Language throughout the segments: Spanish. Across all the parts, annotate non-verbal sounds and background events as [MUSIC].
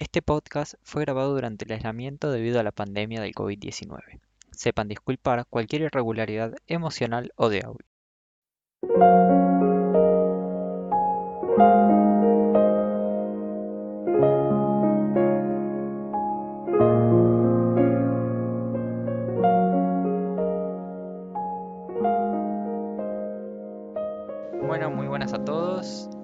Este podcast fue grabado durante el aislamiento debido a la pandemia del COVID-19. Sepan disculpar cualquier irregularidad emocional o de audio.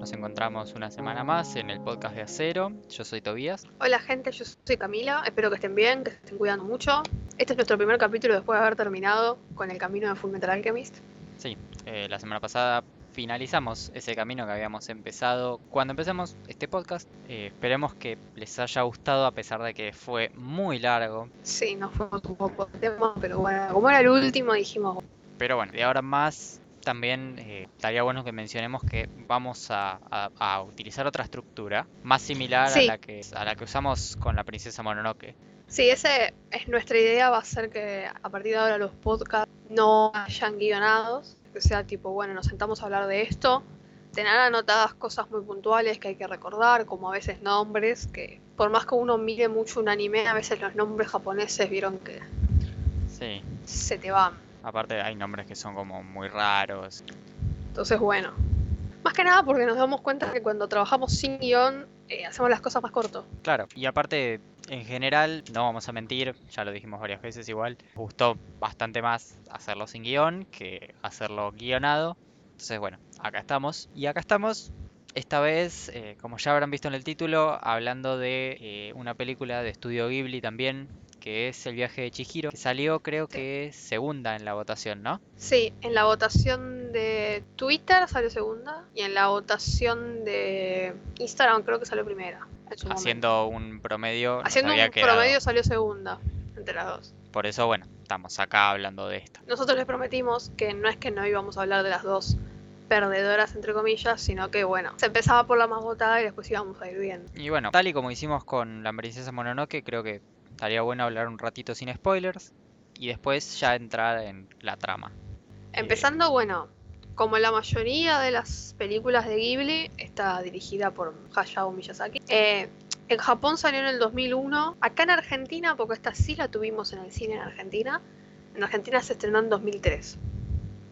Nos encontramos una semana más en el podcast de Acero. Yo soy Tobías. Hola gente, yo soy Camila, espero que estén bien, que se estén cuidando mucho. Este es nuestro primer capítulo después de haber terminado con el camino de Fullmetal Alchemist. Sí, eh, la semana pasada finalizamos ese camino que habíamos empezado cuando empezamos este podcast. Eh, esperemos que les haya gustado a pesar de que fue muy largo. Sí, nos fuimos un poco de tema, pero bueno, como era el último dijimos, Pero bueno, de ahora más también eh, estaría bueno que mencionemos que vamos a, a- a utilizar otra estructura más similar Sí. a la que a la que usamos con la princesa Mononoke. sí, esa es nuestra idea, va a ser que a partir de ahora los podcasts no hayan guionados, que sea tipo, bueno, nos sentamos a hablar de esto, tener anotadas cosas muy puntuales que hay que recordar, como a veces nombres, que por más que uno mire mucho un anime, a veces los nombres japoneses vieron que Sí, se te van. Aparte hay nombres que son como muy raros. Entonces, bueno. Más que nada porque nos damos cuenta que cuando trabajamos sin guion, eh, hacemos las cosas más corto. Claro, y aparte, en general, no vamos a mentir, ya lo dijimos varias veces igual, gustó bastante más hacerlo sin guion que hacerlo guionado. Entonces, bueno, acá estamos. Y acá estamos, esta vez, eh, como ya habrán visto en el título, hablando de eh, una película de estudio Ghibli también, que es El viaje de Chihiro, que salió creo que segunda en la votación, ¿no? Sí, en la votación de Twitter salió segunda y en la votación de Instagram creo que salió primera. momento. Haciendo un promedio, Haciendo un quedado. promedio salió segunda entre las dos. Por eso, bueno, estamos acá hablando de esta. Nosotros les prometimos que no es que no íbamos a hablar de las dos perdedoras, entre comillas, sino que bueno, se empezaba por la más votada y después íbamos a ir viendo. Y bueno, tal y como hicimos con la princesa Mononoke, creo que estaría bueno hablar un ratito sin spoilers y después ya entrar en la trama. Empezando, bueno, como la mayoría de las películas de Ghibli, está dirigida por Hayao Miyazaki. Eh, en Japón salió en el 2001. Acá en Argentina, porque esta sí la tuvimos en el cine en Argentina. En Argentina se estrenó en 2003.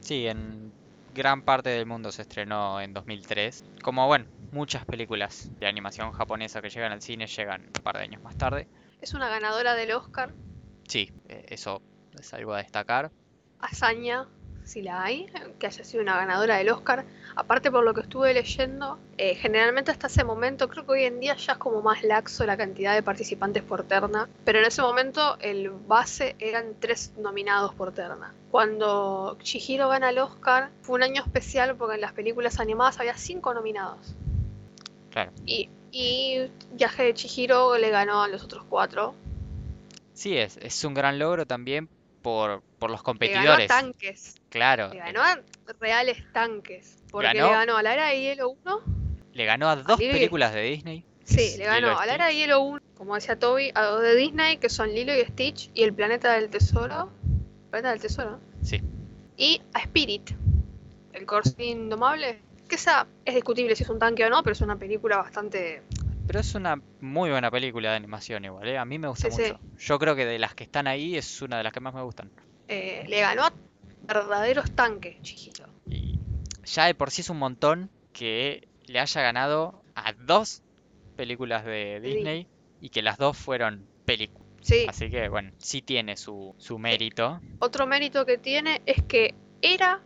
Sí, en gran parte del mundo se estrenó en 2003. Como bueno, muchas películas de animación japonesa que llegan al cine llegan un par de años más tarde. Es una ganadora del Oscar. Sí, eh, eso es algo a destacar. Hazaña, si la hay, que haya sido una ganadora del Oscar. Aparte por lo que estuve leyendo, eh, generalmente hasta ese momento, creo que hoy en día ya es como más laxo la cantidad de participantes por terna, pero en ese momento el base eran tres nominados por terna. Cuando Chihiro gana el Oscar, fue un año especial porque en las películas animadas había cinco nominados. Claro. Y, y Viaje de Chihiro le ganó a los otros cuatro. Sí, es, es un gran logro también por, por los Le ganó a competidores. tanques. Claro, Le ganó a reales tanques. Porque Ganó- le ganó a la era de hielo 1. le ganó a dos y- películas de Disney. Sí, le ganó y a la era Stitch. de hielo 1, como decía Toby, a dos de Disney, que son Lilo y Stitch, y El Planeta del Tesoro. Planeta del Tesoro. Sí. Y a Spirit, el corso indomable. Que esa es discutible si es un tanque o no, pero es una película bastante. Pero es una muy buena película de animación igual, ¿eh? A mí me gusta Sí, sí. mucho. Yo creo que de las que están ahí es una de las que más me gustan. eh, le ganó a verdaderos tanques, Chihiro. Y ya de por sí es un montón que le haya ganado a dos películas de Sí. Disney y que las dos fueron películas. Sí, Así que bueno, sí tiene su, su mérito. Otro mérito que tiene es que era,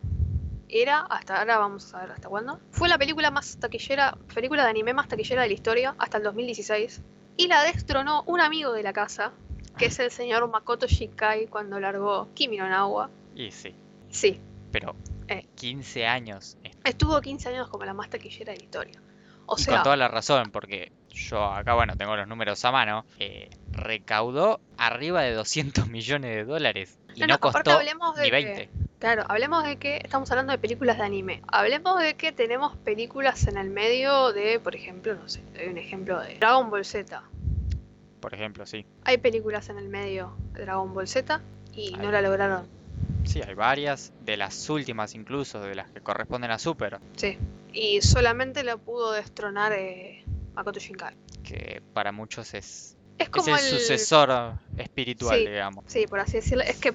era, hasta ahora vamos a saber hasta cuándo, fue la película más taquillera, película de anime más taquillera de la historia, hasta el 2016. Y la destronó un amigo de la casa, que es el señor Makoto Shinkai cuando largó Kimi no Nawa. Y sí, Sí, pero Eh. 15 años. estuvo 15 años como la más taquillera de la historia. O y sea, con toda la razón, porque yo acá, bueno, tengo los números a mano. eh, recaudó arriba de 200 millones de dólares. Y No, costó hablemos de ni que- 20. Claro, hablemos de que estamos hablando de películas de anime. Hablemos de que tenemos películas en el medio de, por ejemplo, no sé, doy un ejemplo de Dragon Ball Z. Por ejemplo, sí. Hay películas en el medio de Dragon Ball Z y no la lograron. Sí, hay varias, de las últimas incluso, de las que corresponden a Super. Sí. Y solamente la pudo destronar eh, Makoto Shinkai. que para muchos es, Es es como el sucesor espiritual, Sí. digamos. Sí, por así decirlo. Es que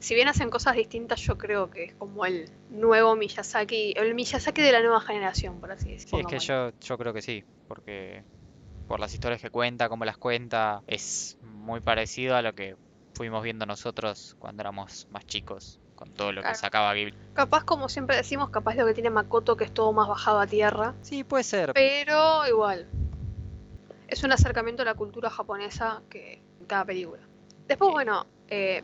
si bien hacen cosas distintas, yo creo que es como el nuevo Miyazaki, el Miyazaki de la nueva generación, por así decirlo. Sí, es que yo, yo creo que sí, porque por las historias que cuenta, cómo las cuenta, es muy parecido a lo que fuimos viendo nosotros cuando éramos más chicos, con todo lo que sacaba Ghibli. Capaz, como siempre decimos, capaz lo que tiene Makoto que es todo más bajado a tierra. Sí, puede ser. Pero igual. Es un acercamiento a la cultura japonesa que en cada película. Después, Sí. bueno, eh,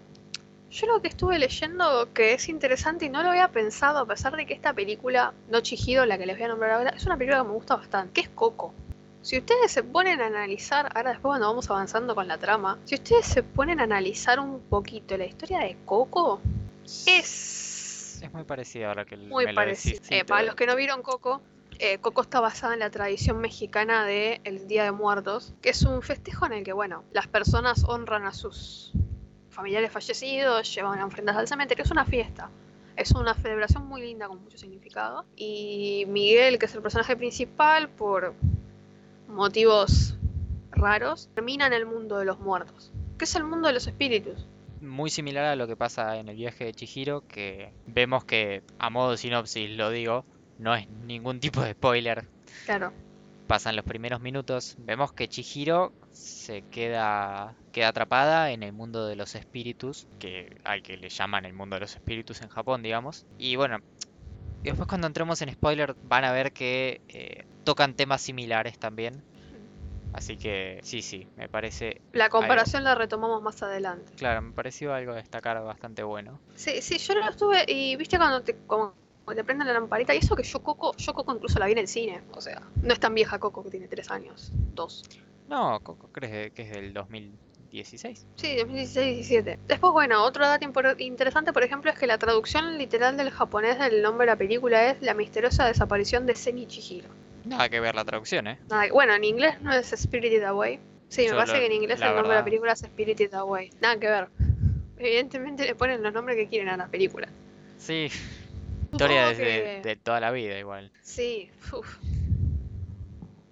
yo lo que estuve leyendo que es interesante y no lo había pensado, a pesar de que esta película, No Chihiro, la que les voy a nombrar ahora, es una película que me gusta bastante, que es Coco. Si ustedes se ponen a analizar, ahora después cuando vamos avanzando con la trama, si ustedes se ponen a analizar un poquito la historia de Coco, es Es muy parecido ahora que muy Eh, te- para los que no vieron Coco, eh, Coco está basada en la tradición mexicana de el Día de Muertos, que es un festejo en el que, bueno, las personas honran a sus familiares fallecidos, llevan ofrendas al cementerio, es una fiesta. Es una celebración muy linda con mucho significado. Y Miguel, que es el personaje principal, por motivos raros, termina en el mundo de los muertos, que es el mundo de los espíritus. Muy similar a lo que pasa en el viaje de Chihiro, que vemos que, a modo de sinopsis lo digo, no es ningún tipo de spoiler, Claro, pasan los primeros minutos, vemos que Chihiro se queda, queda atrapada en el mundo de los espíritus, que al que le llaman el mundo de los espíritus en Japón, digamos. Y bueno, después cuando entremos en spoiler van a ver que eh, tocan temas similares también. Así que sí, sí, me parece, la comparación la retomamos más adelante. claro, me pareció algo a destacar bastante bueno. Sí, sí, yo lo estuve y viste cuando te, como te prenden la lamparita y eso que yo Coco, yo Coco incluso la vi en el cine, o sea, no es tan vieja Coco que tiene tres años, dos. No, Coco, ¿crees que es del 2016? Sí, 2016-17. Después, bueno, otro dato interesante, por ejemplo, es que la traducción literal del japonés del nombre de la película es La misteriosa desaparición de Seni Chihiro. Nada que ver la traducción, ¿eh? Nada, bueno, en inglés no es Spirited Away. Sí, me Yo parece que en inglés el nombre de la película es Spirited Away. Nada que ver. Evidentemente le ponen los nombres que quieren a la película. Sí, historia desde que- de toda la vida igual. Sí, uf.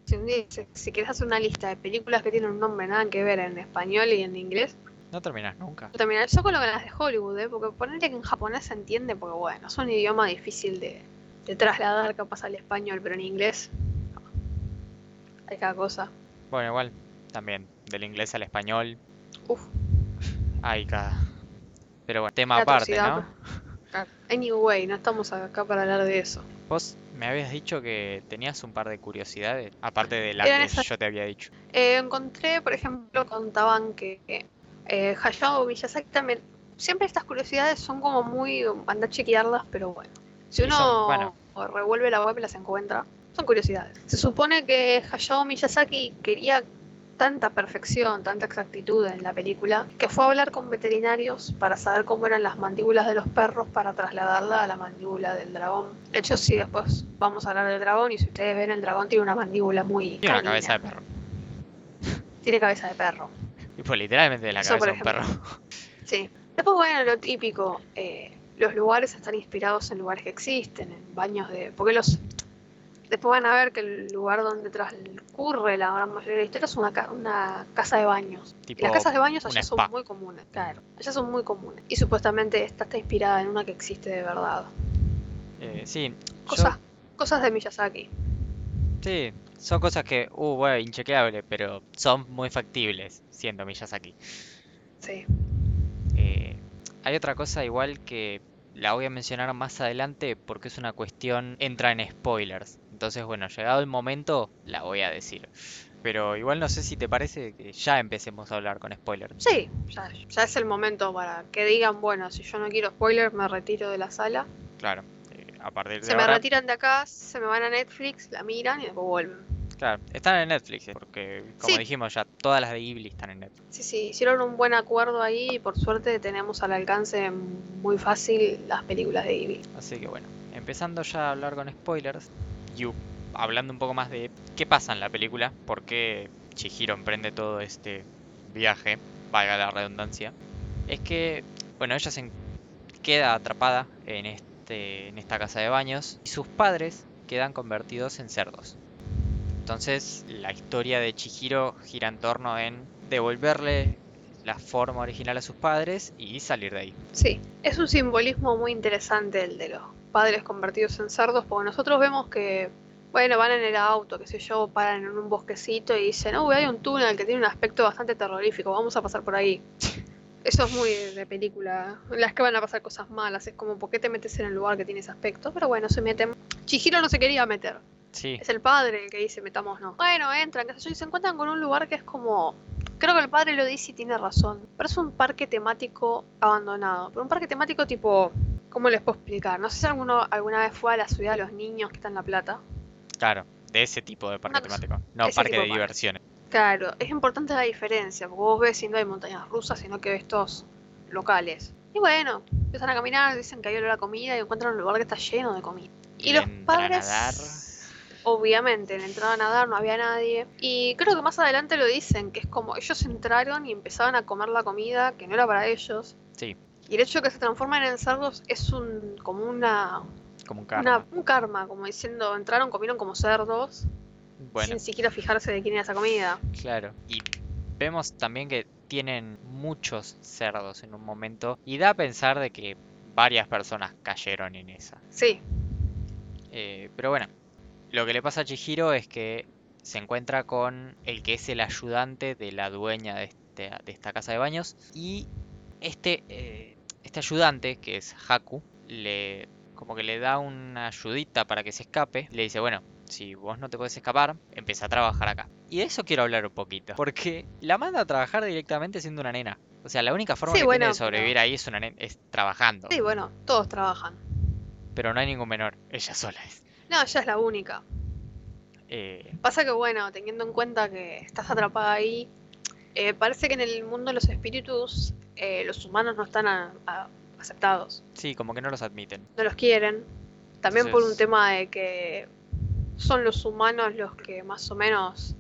Si, si- si quieres hacer una lista de películas que tienen un nombre nada que ver en español y en inglés, No terminas nunca. terminar yo con lo que las de Hollywood, ¿eh? porque ponerle que en japonés se entiende, porque bueno, es un idioma difícil de, de trasladar capaz al español, pero en inglés no. hay cada cosa. Bueno, igual, también, del inglés al español, Uf, hay cada... Pero bueno, tema qué aparte, ¿no? pero- Anyway, no estamos acá para hablar de eso. Vos me habías dicho que tenías un par de curiosidades, aparte de la que yo te había dicho. Eh, encontré, por ejemplo, contaban que eh, Hayao Miyazaki también. Siempre estas curiosidades son como muy. anda a chequearlas, pero bueno. Si uno son- bueno. revuelve la web y las encuentra, son curiosidades. Se supone que Hayao Miyazaki quería tanta perfección, tanta exactitud en la película, que fue a hablar con veterinarios para saber cómo eran las mandíbulas de los perros para trasladarla a la mandíbula del dragón. De hecho, sí, después vamos a hablar del dragón y si ustedes ven, el dragón tiene una mandíbula muy. Tiene una cabeza de perro. [LAUGHS] Tiene cabeza de perro. Tipo, literalmente de la Eso, cabeza de un perro. [LAUGHS] Sí. Después, bueno, lo típico. eh, los lugares están inspirados en lugares que existen, en baños de. Porque los. Después van a ver que el lugar donde transcurre la gran mayoría de la historia es una, ca- una casa de baños. Y Tipo, las casas de baños allá son muy comunes, claro. Allá son muy comunes. Y supuestamente esta está inspirada en una que existe de verdad. eh, sí, yo- Cosas, cosas de Miyazaki. sí, son cosas que, uh, bueno, inchequeable, pero son muy factibles, siendo Miyazaki. Sí. Eh, hay otra cosa igual que la voy a mencionar más adelante porque es una cuestión, entra en spoilers. Entonces, bueno, llegado el momento, la voy a decir. Pero igual no sé si te parece que ya empecemos a hablar con spoilers. Sí, ya, ya es el momento para que digan, bueno, si yo no quiero spoilers, me retiro de la sala. Claro, eh, a partir de Se me retiran de acá, se me van a Netflix, la miran y después vuelven. claro, están en Netflix, eh, porque como Sí. dijimos ya, todas las de Ghibli están en Netflix. Sí, sí, hicieron un buen acuerdo ahí y por suerte tenemos al alcance muy fácil las películas de Ghibli. Así que bueno, empezando ya a hablar con spoilers, y hablando un poco más de qué pasa en la película, por qué Chihiro emprende todo este viaje, valga la redundancia, es que, bueno, ella se queda atrapada en, este, en esta casa de baños y sus padres quedan convertidos en cerdos. Entonces la historia de Chihiro gira en torno en devolverle la forma original a sus padres y salir de ahí. Sí, es un simbolismo muy interesante el de los padres convertidos en cerdos, porque nosotros vemos que, bueno, van en el auto, qué sé yo, paran en un bosquecito y dicen, oh, hay un túnel que tiene un aspecto bastante terrorífico, vamos a pasar por ahí. [LAUGHS] Eso es muy de película, en las que van a pasar cosas malas, es como, ¿por qué te metes en el lugar que tiene ese aspecto? Pero bueno, se meten. Chihiro no se quería meter, Sí, es el padre el que dice, metamos no. Bueno, entran, qué sé yo, y se encuentran con un lugar que es como... Creo que el padre lo dice y tiene razón. Pero es un parque temático abandonado. Pero un parque temático tipo... ¿Cómo les puedo explicar? No sé si alguno alguna vez fue a la ciudad de los niños que está en La Plata. claro, de ese tipo de parque temático, no parque de diversiones. Claro, es importante la diferencia, porque vos ves y no hay montañas rusas, sino que ves estos locales. Y bueno, empiezan a caminar, dicen que hay olor a comida y encuentran un lugar que está lleno de comida. Y, los padres. Obviamente, en la entrada a nadar no había nadie. Y creo que más adelante lo dicen, que es como ellos entraron y empezaban a comer la comida que no era para ellos. Sí, Y el hecho de que se transformen en cerdos es un como una, como un una- karma. un karma, como diciendo, entraron, comieron como cerdos, Bueno, sin siquiera fijarse de quién era esa comida. claro. Y vemos también que tienen muchos cerdos en un momento y da a pensar de que varias personas cayeron en esa. Sí, Eh, pero bueno, lo que le pasa a Chihiro es que se encuentra con el que es el ayudante de la dueña de, este- de esta casa de baños y este, eh, este ayudante, que es Haku, le como que le da una ayudita para que se escape. Le dice, bueno, si vos no te podés escapar, empieza a trabajar acá. Y de eso quiero hablar un poquito, porque la manda a trabajar directamente siendo una nena. O sea, la única forma Sí, que bueno, tiene de sobrevivir ahí es, una nen- es trabajando. sí, bueno, todos trabajan. Pero no hay ningún menor, ella sola es. No, ella es la única. Eh, Pasa que, bueno, teniendo en cuenta que estás atrapada ahí, eh, parece que en el mundo de los espíritus eh, los humanos no están a- a- aceptados, Sí, como que no los admiten. no los quieren. También por un tema de que son los humanos los que más o menos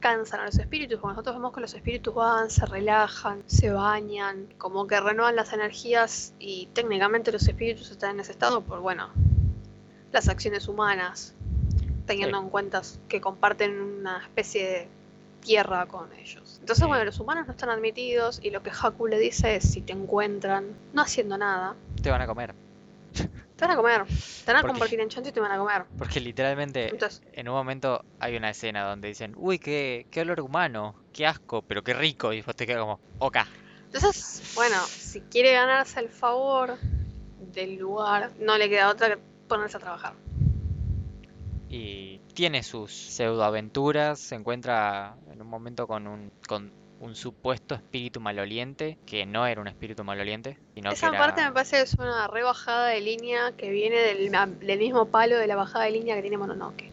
cansan a los espíritus, porque nosotros vemos que los espíritus van, se relajan, se bañan, como que renuevan las energías y técnicamente los espíritus están en ese estado por, bueno, las acciones humanas, teniendo Sí. en cuenta que comparten una especie de tierra con ellos. Entonces, Sí. bueno, los humanos no están admitidos y lo que Haku le dice es, si te encuentran no haciendo nada, Te van a comer. te van a comer, te van a convertir en chancho y te van a comer. Porque literalmente Entonces, en un momento hay una escena donde dicen, uy, qué, qué olor humano, qué asco, pero qué rico. Y vos te quedas como, ok. Entonces, bueno, si quiere ganarse el favor del lugar, no le queda otra que ponerse a trabajar. Y tiene sus pseudoaventuras, se encuentra en un momento con un, con un supuesto espíritu maloliente, que no era un espíritu maloliente, sino que Esa era... parte me parece que es una rebajada de línea que viene del, del mismo palo de la bajada de línea que tiene Mononoke.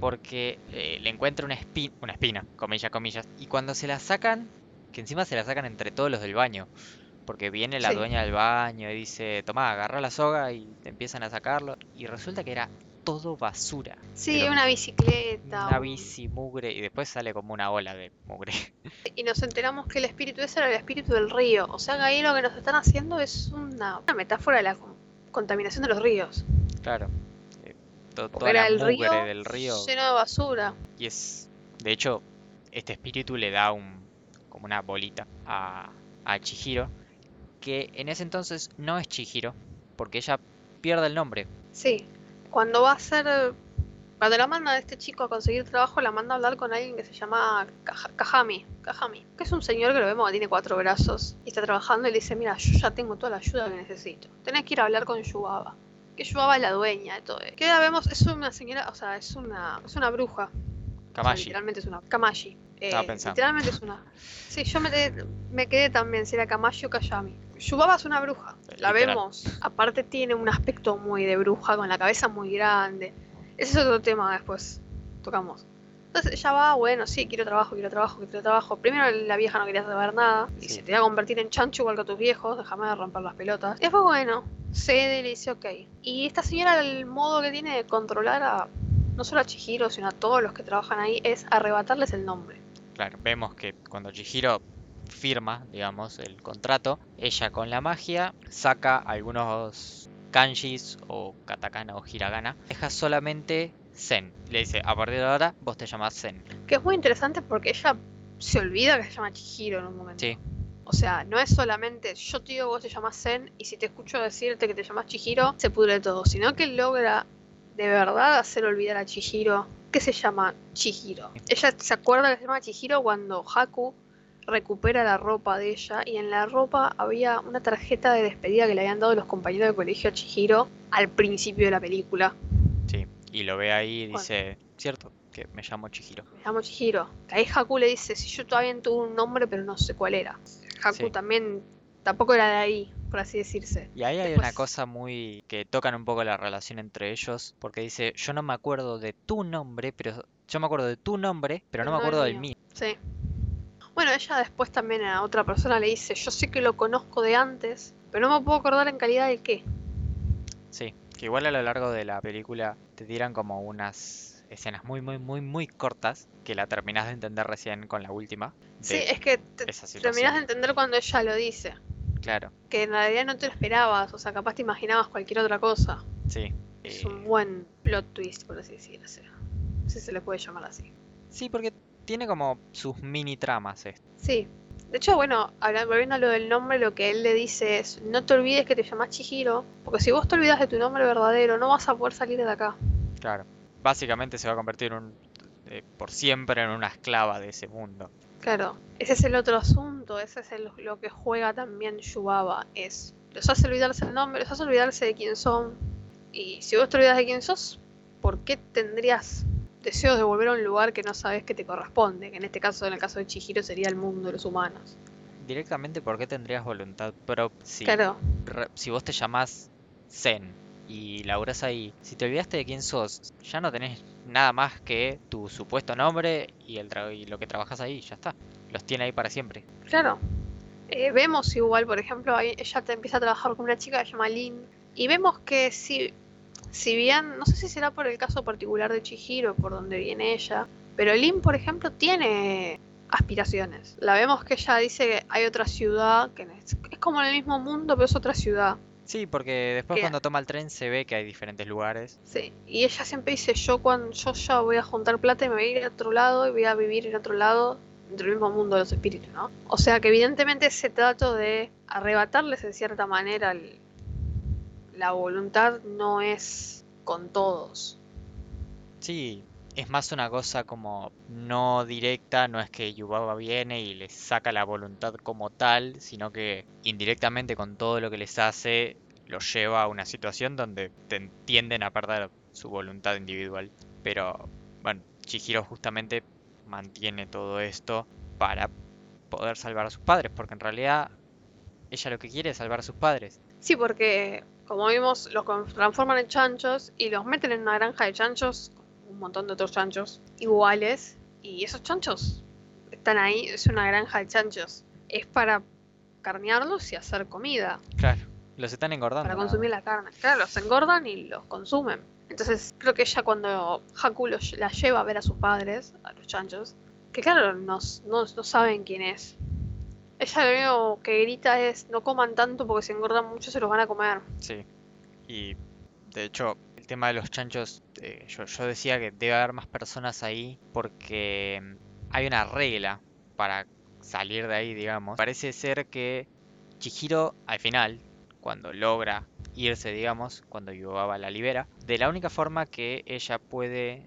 porque eh, le encuentra una, espi- una espina, comillas, comillas, y cuando se la sacan, que encima se la sacan entre todos los del baño, porque viene la Sí. dueña del baño y dice, tomá, agarra la soga y te empiezan a sacarlo, y resulta que era todo basura, Sí, Pero una bicicleta. una un- bici mugre, y después sale como una ola de mugre. Y nos enteramos que el espíritu ese era el espíritu del río. O sea que ahí lo que nos están haciendo es una, una metáfora de la con- contaminación de los ríos. Claro, eh, to- Porque toda era la el mugre río del río, lleno de basura. y es, de hecho, este espíritu le da un, como una bolita a, a Chihiro, que en ese entonces no es Chihiro, porque ella pierde el nombre. Sí, cuando va a ser. Cuando la manda a este chico a conseguir trabajo, la manda a hablar con alguien que se llama Kaja- Kajami, Kajami, que es un señor que lo vemos que tiene cuatro brazos y está trabajando y le dice, mira, yo ya tengo toda la ayuda que necesito. Tenés que ir a hablar con Yubaba. Que Yubaba es la dueña de todo esto. Que la vemos, es una señora, o sea, es una, es una bruja. O sea, Kamashi. literalmente es una. Kamashi. Estaba Eh, pensando. literalmente es una. Sí, yo me, quedé- me quedé también si era Kamashi o Kayami. Yubaba es una bruja. La Literal. vemos. Aparte tiene un aspecto muy de bruja, con la cabeza muy grande. Ese es otro tema después. Tocamos. Entonces ella va, bueno, sí, quiero trabajo, quiero trabajo, quiero trabajo. Primero la vieja no quería saber nada. Sí. Dice, te voy a convertir en chancho igual que a tus viejos, déjame de romper las pelotas. Y después, bueno, cede y le dice, ok. Y esta señora, el modo que tiene de controlar a no solo a Chihiro, sino a todos los que trabajan ahí, es arrebatarles el nombre. Claro, vemos que cuando Chihiro firma, digamos, el contrato, ella con la magia saca algunos kanjis o katakana o hiragana, deja solamente Zen. Le dice, a partir de ahora vos te llamás Zen. Que es muy interesante porque ella se olvida que se llama Chihiro en un momento. Sí, O sea, no es solamente yo te digo vos te llamas Zen y si te escucho decirte que te llamas Chihiro, se pudre todo, sino que logra de verdad hacer olvidar a Chihiro que se llama Chihiro. Ella se acuerda que se llama Chihiro cuando Haku recupera la ropa de ella y en la ropa había una tarjeta de despedida que le habían dado los compañeros de colegio a Chihiro al principio de la película. sí. Y lo ve ahí y dice, cierto, que me llamo Chihiro. Me llamo Chihiro. Ahí Haku le dice, si yo todavía tuve un nombre pero no sé cuál era. Haku Sí. también tampoco era de ahí, por así decirse. Y ahí hay una cosa muy que tocan un poco la relación entre ellos, porque dice, yo no me acuerdo de tu nombre, pero yo me acuerdo de tu nombre, pero no me No el acuerdo del mío. mío. Sí. Bueno, ella después también a otra persona le dice, yo sé que lo conozco de antes, pero no me puedo acordar en calidad de qué. Sí, que igual a lo largo de la película te tiran como unas escenas muy, muy, muy, muy cortas que la terminás de entender recién con la última. Sí, es que te terminás de entender cuando ella lo dice. Claro, Que en realidad no te lo esperabas, o sea, capaz te imaginabas cualquier otra cosa. sí. Es Eh, un buen plot twist, por así decirlo. Si se le puede llamar así. Sí, porque tiene como sus mini tramas esto. Sí. De hecho, bueno, habla- volviendo a lo del nombre, lo que él le dice es, no te olvides que te llamas Chihiro, porque si vos te olvidas de tu nombre verdadero, no vas a poder salir de acá. Claro. Básicamente se va a convertir un, eh, por siempre en una esclava de ese mundo. Claro, ese es el otro asunto, ese es el- lo que juega también Yubaba, es, los hace olvidarse el nombre, los hace olvidarse de quién son, y si vos te olvidas de quién sos, ¿por qué tendrías deseos de volver a un lugar que no sabes que te corresponde? Que en este caso, en el caso de Chihiro, sería el mundo de los humanos. Directamente, ¿por qué tendrías voluntad propia? Si, Claro, re- si vos te llamás Zen y laburás ahí, si te olvidaste de quién sos, ya no tenés nada más que tu supuesto nombre y, el tra- y lo que trabajas ahí, ya está. Los tiene ahí para siempre. claro. Eh, vemos igual, por ejemplo, ahí ella te empieza a trabajar con una chica que se llama Lin, y vemos que si, si bien, no sé si será por el caso particular de Chihiro, por donde viene ella, pero Lin, por ejemplo, tiene aspiraciones. La vemos que ella dice que hay otra ciudad, que es, es como en el mismo mundo, pero es otra ciudad. Sí, porque después cuando toma el tren se ve que hay diferentes lugares. Sí, y ella siempre dice, yo cuando yo ya voy a juntar plata y me voy a ir a otro lado y voy a vivir en otro lado, dentro del mismo mundo de los espíritus, ¿no? O sea que evidentemente ese trato de arrebatarles de cierta manera el- la voluntad no es con todos. Sí, es más una cosa como no directa, no es que Yubaba viene y les saca la voluntad como tal, sino que indirectamente con todo lo que les hace los lleva a una situación donde te- tienden a perder su voluntad individual. Pero bueno, Chihiro justamente mantiene todo esto para poder salvar a sus padres, porque en realidad ella lo que quiere es salvar a sus padres. Sí, porque como vimos, los transforman en chanchos y los meten en una granja de chanchos, un montón de otros chanchos iguales, y esos chanchos están ahí, es una granja de chanchos. Es para carnearlos y hacer comida, Claro, los están engordando. para consumir la carne. Claro, los engordan y los consumen. Entonces, creo que ella cuando Haku los- la lleva a ver a sus padres, a los chanchos, que claro, no, no, no saben quién es. Ella lo único que grita es, no coman tanto porque si engordan mucho se los van a comer. Sí. Y de hecho, el tema de los chanchos, eh, yo, yo decía que debe haber más personas ahí porque mm, hay una regla para salir de ahí, digamos. Parece ser que Chihiro, al final, cuando logra irse, digamos, cuando Yubaba la libera, de la única forma que ella puede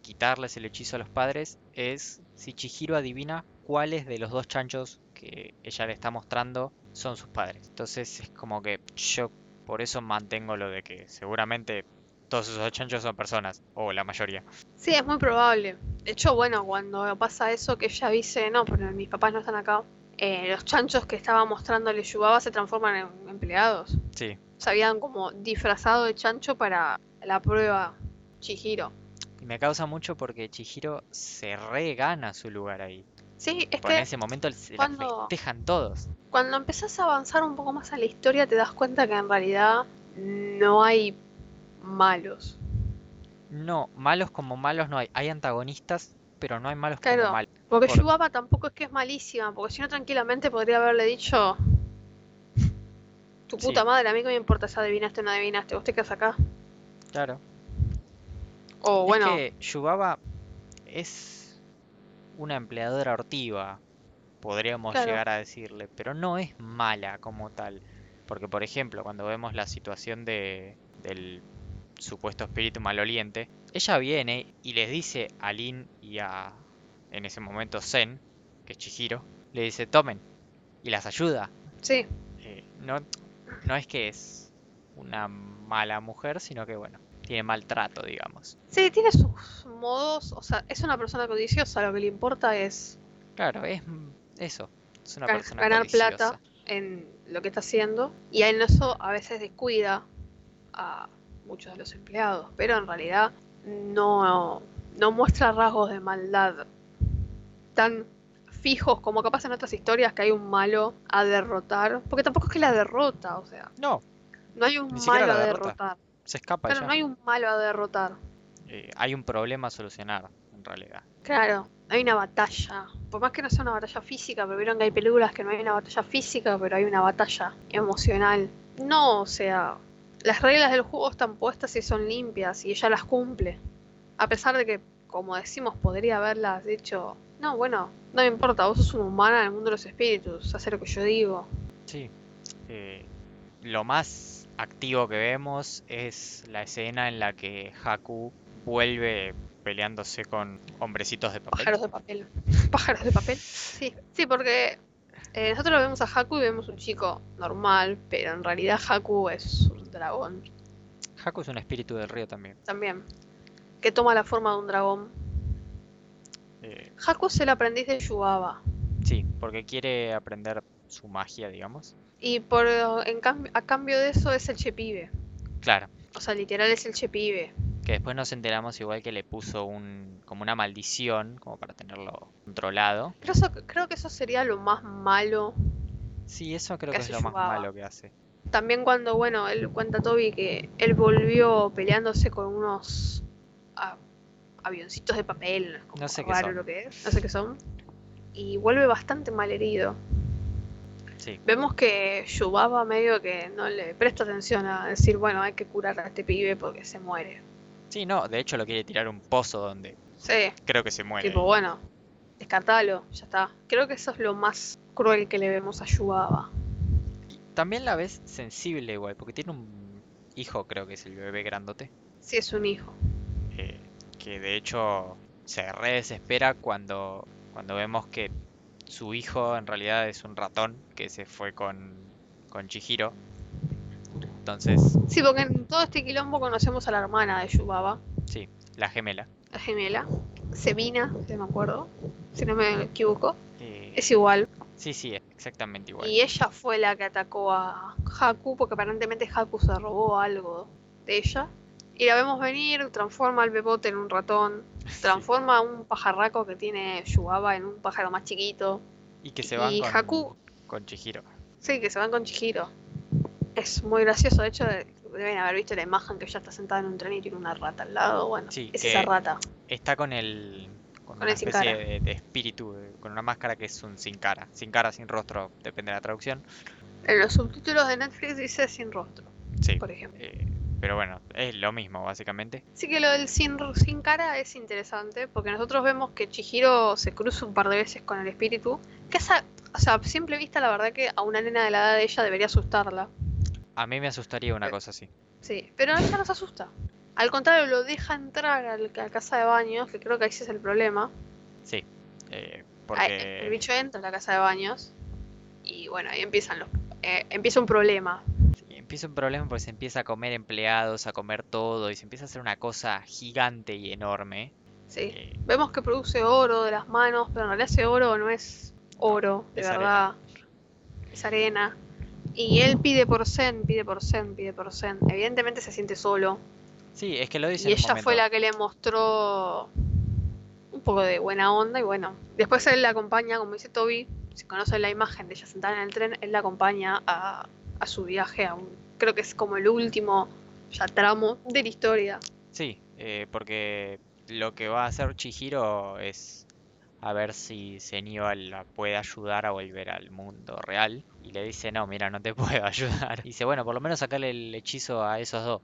quitarles el hechizo a los padres es si Chihiro adivina cuáles de los dos chanchos que ella le está mostrando son sus padres. Entonces es como que yo por eso mantengo lo de que seguramente todos esos chanchos son personas, o la mayoría. Sí, es muy probable. De hecho, bueno, cuando pasa eso que ella dice, no, pero mis papás no están acá, eh, los chanchos que estaba mostrándole Yubaba se transforman en empleados. Sí, Se habían como disfrazado de chancho para la prueba Chihiro. y me causa mucho porque Chihiro se regana su lugar ahí. Sí, es Porque en ese momento se la cuando- festejan todos. cuando empezás a avanzar un poco más en la historia te das cuenta que en realidad no hay malos. No, malos como malos no hay. Hay antagonistas, pero no hay malos Claro. como malos. Porque Por- Yubaba tampoco es que es malísima, porque si no tranquilamente podría haberle dicho tu Sí. puta madre, a mí que me importa si adivinaste o no adivinaste, vos te quedas acá. Claro. O Es bueno, que Yubaba es una empleadora hortiva, podríamos claro, llegar a decirle, pero no es mala como tal. Porque, por ejemplo, cuando vemos la situación de, del supuesto espíritu maloliente, ella viene y les dice a Lin y a, en ese momento, Zen, que es Chihiro, le dice, tomen, y las ayuda. sí. Eh, no, no es que es una mala mujer, sino que, bueno, tiene maltrato, digamos. Sí, tiene sus modos, o sea, es una persona codiciosa, lo que le importa es Claro, es eso, es una persona ganar plata en lo que está haciendo y en eso a veces descuida a muchos de los empleados, pero en realidad no, no muestra rasgos de maldad tan fijos como capaz en otras historias que hay un malo a derrotar, porque tampoco es que la derrota, o sea, No, no hay un malo a derrota. derrotar. Se escapa Claro, ya. no hay un malo a derrotar. Eh, hay un problema a solucionar, en realidad. Claro, hay una batalla. Por más que no sea una batalla física, pero vieron que hay películas que no hay una batalla física, pero hay una batalla emocional. No, o sea, las reglas del juego están puestas y son limpias y ella las cumple. A pesar de que, como decimos, podría haberlas dicho, no, bueno, no me importa, vos sos una humana en el mundo de los espíritus, haz lo que yo digo. Sí. eh, lo más activo que vemos es la escena en la que Haku vuelve peleándose con hombrecitos de papel. Pájaros de papel. Pájaros de papel. Sí, sí, porque eh, nosotros lo vemos a Haku y vemos un chico normal, pero en realidad Haku es un dragón Haku es un espíritu del río también. también, que toma la forma de un dragón. Eh, Haku es el aprendiz de Yubaba. sí, porque quiere aprender su magia, digamos. Y por en cambio, a cambio de eso es el Chepibe. Claro, O sea, literal es el Chepibe. que después nos enteramos igual que le puso un como una maldición como para tenerlo controlado. Pero eso, creo que eso sería lo más malo. Sí, eso creo Que que es lo más malo que hace. También cuando, bueno, él cuenta Toby que él volvió peleándose con unos ah, avioncitos de papel. como No sé qué son. lo que es. No sé qué son. Y vuelve bastante mal herido. Sí, Vemos que Yubaba medio que no le presta atención a decir, bueno, hay que curar a este pibe porque se muere. sí, no, de hecho lo quiere tirar un pozo donde Sí, creo que se muere. tipo, bueno, descartalo, ya está. Creo que eso es lo más cruel que le vemos a Yubaba. Y También la ves sensible igual, porque tiene un hijo, creo que es el bebé grandote, Sí, es un hijo. eh, que de hecho se re desespera cuando, cuando vemos que su hijo en realidad es un ratón que se fue con, con Chihiro. Entonces, Sí, porque en todo este quilombo conocemos a la hermana de Yubaba, sí, la gemela. la gemela, Sebina, si no me acuerdo, si no me equivoco. eh, Es igual. sí, sí, exactamente igual. Y ella fue la que atacó a Haku, porque aparentemente Haku se robó algo de ella. Y la vemos venir, transforma al bebote en un ratón, transforma a un pajarraco que tiene Yubaba en un pájaro más chiquito. Y que se van y con, Haku, con Chihiro. sí, que se van con Chihiro. Es muy gracioso, de hecho, de- deben haber visto la imagen que ella está sentada en un tren y tiene una rata al lado. Bueno, Sí, es esa rata. Está con el. Con, Con una el especie de, de espíritu, con una máscara que es un sin cara. Sin cara, sin rostro, depende de la traducción. En los subtítulos de Netflix dice sin rostro, Sí. por ejemplo. eh, pero bueno, es lo mismo, básicamente. Así que lo del sin, sin cara es interesante, porque nosotros vemos que Chihiro se cruza un par de veces con el espíritu, que esa, o sea, a simple vista la verdad que a una nena de la edad de ella debería asustarla. A mí me asustaría una Eh, cosa así. Sí, pero a ella no se asusta. Al contrario, lo deja entrar al- a la casa de baños, que creo que ese es el problema. Sí. eh, Ahí, el porque. bicho entra a la casa de baños y bueno, ahí empiezan los, eh, empieza un problema. Empieza un problema porque se empieza a comer empleados, a comer todo, y se empieza a hacer una cosa gigante y enorme. Sí. eh, Vemos que produce oro de las manos, pero en realidad ese oro no es oro, de es verdad. Es arena. Y él pide por Zen, pide por Zen, pide por Zen. Evidentemente se siente solo. sí, es que lo dice Y en un ella fue la que le mostró un poco de buena onda y bueno. Después él la acompaña, como dice Toby, si conocen la imagen de ella sentada en el tren, él la acompaña a, a su viaje a un, creo que es como el último ya tramo de la historia. Sí, eh, porque lo que va a hacer Chihiro es a ver si Senio la puede ayudar a volver al mundo real. Y le dice, no, mira, no te [LAUGHS] puedo ayudar. Y dice, bueno, por lo menos sacarle el hechizo a esos dos.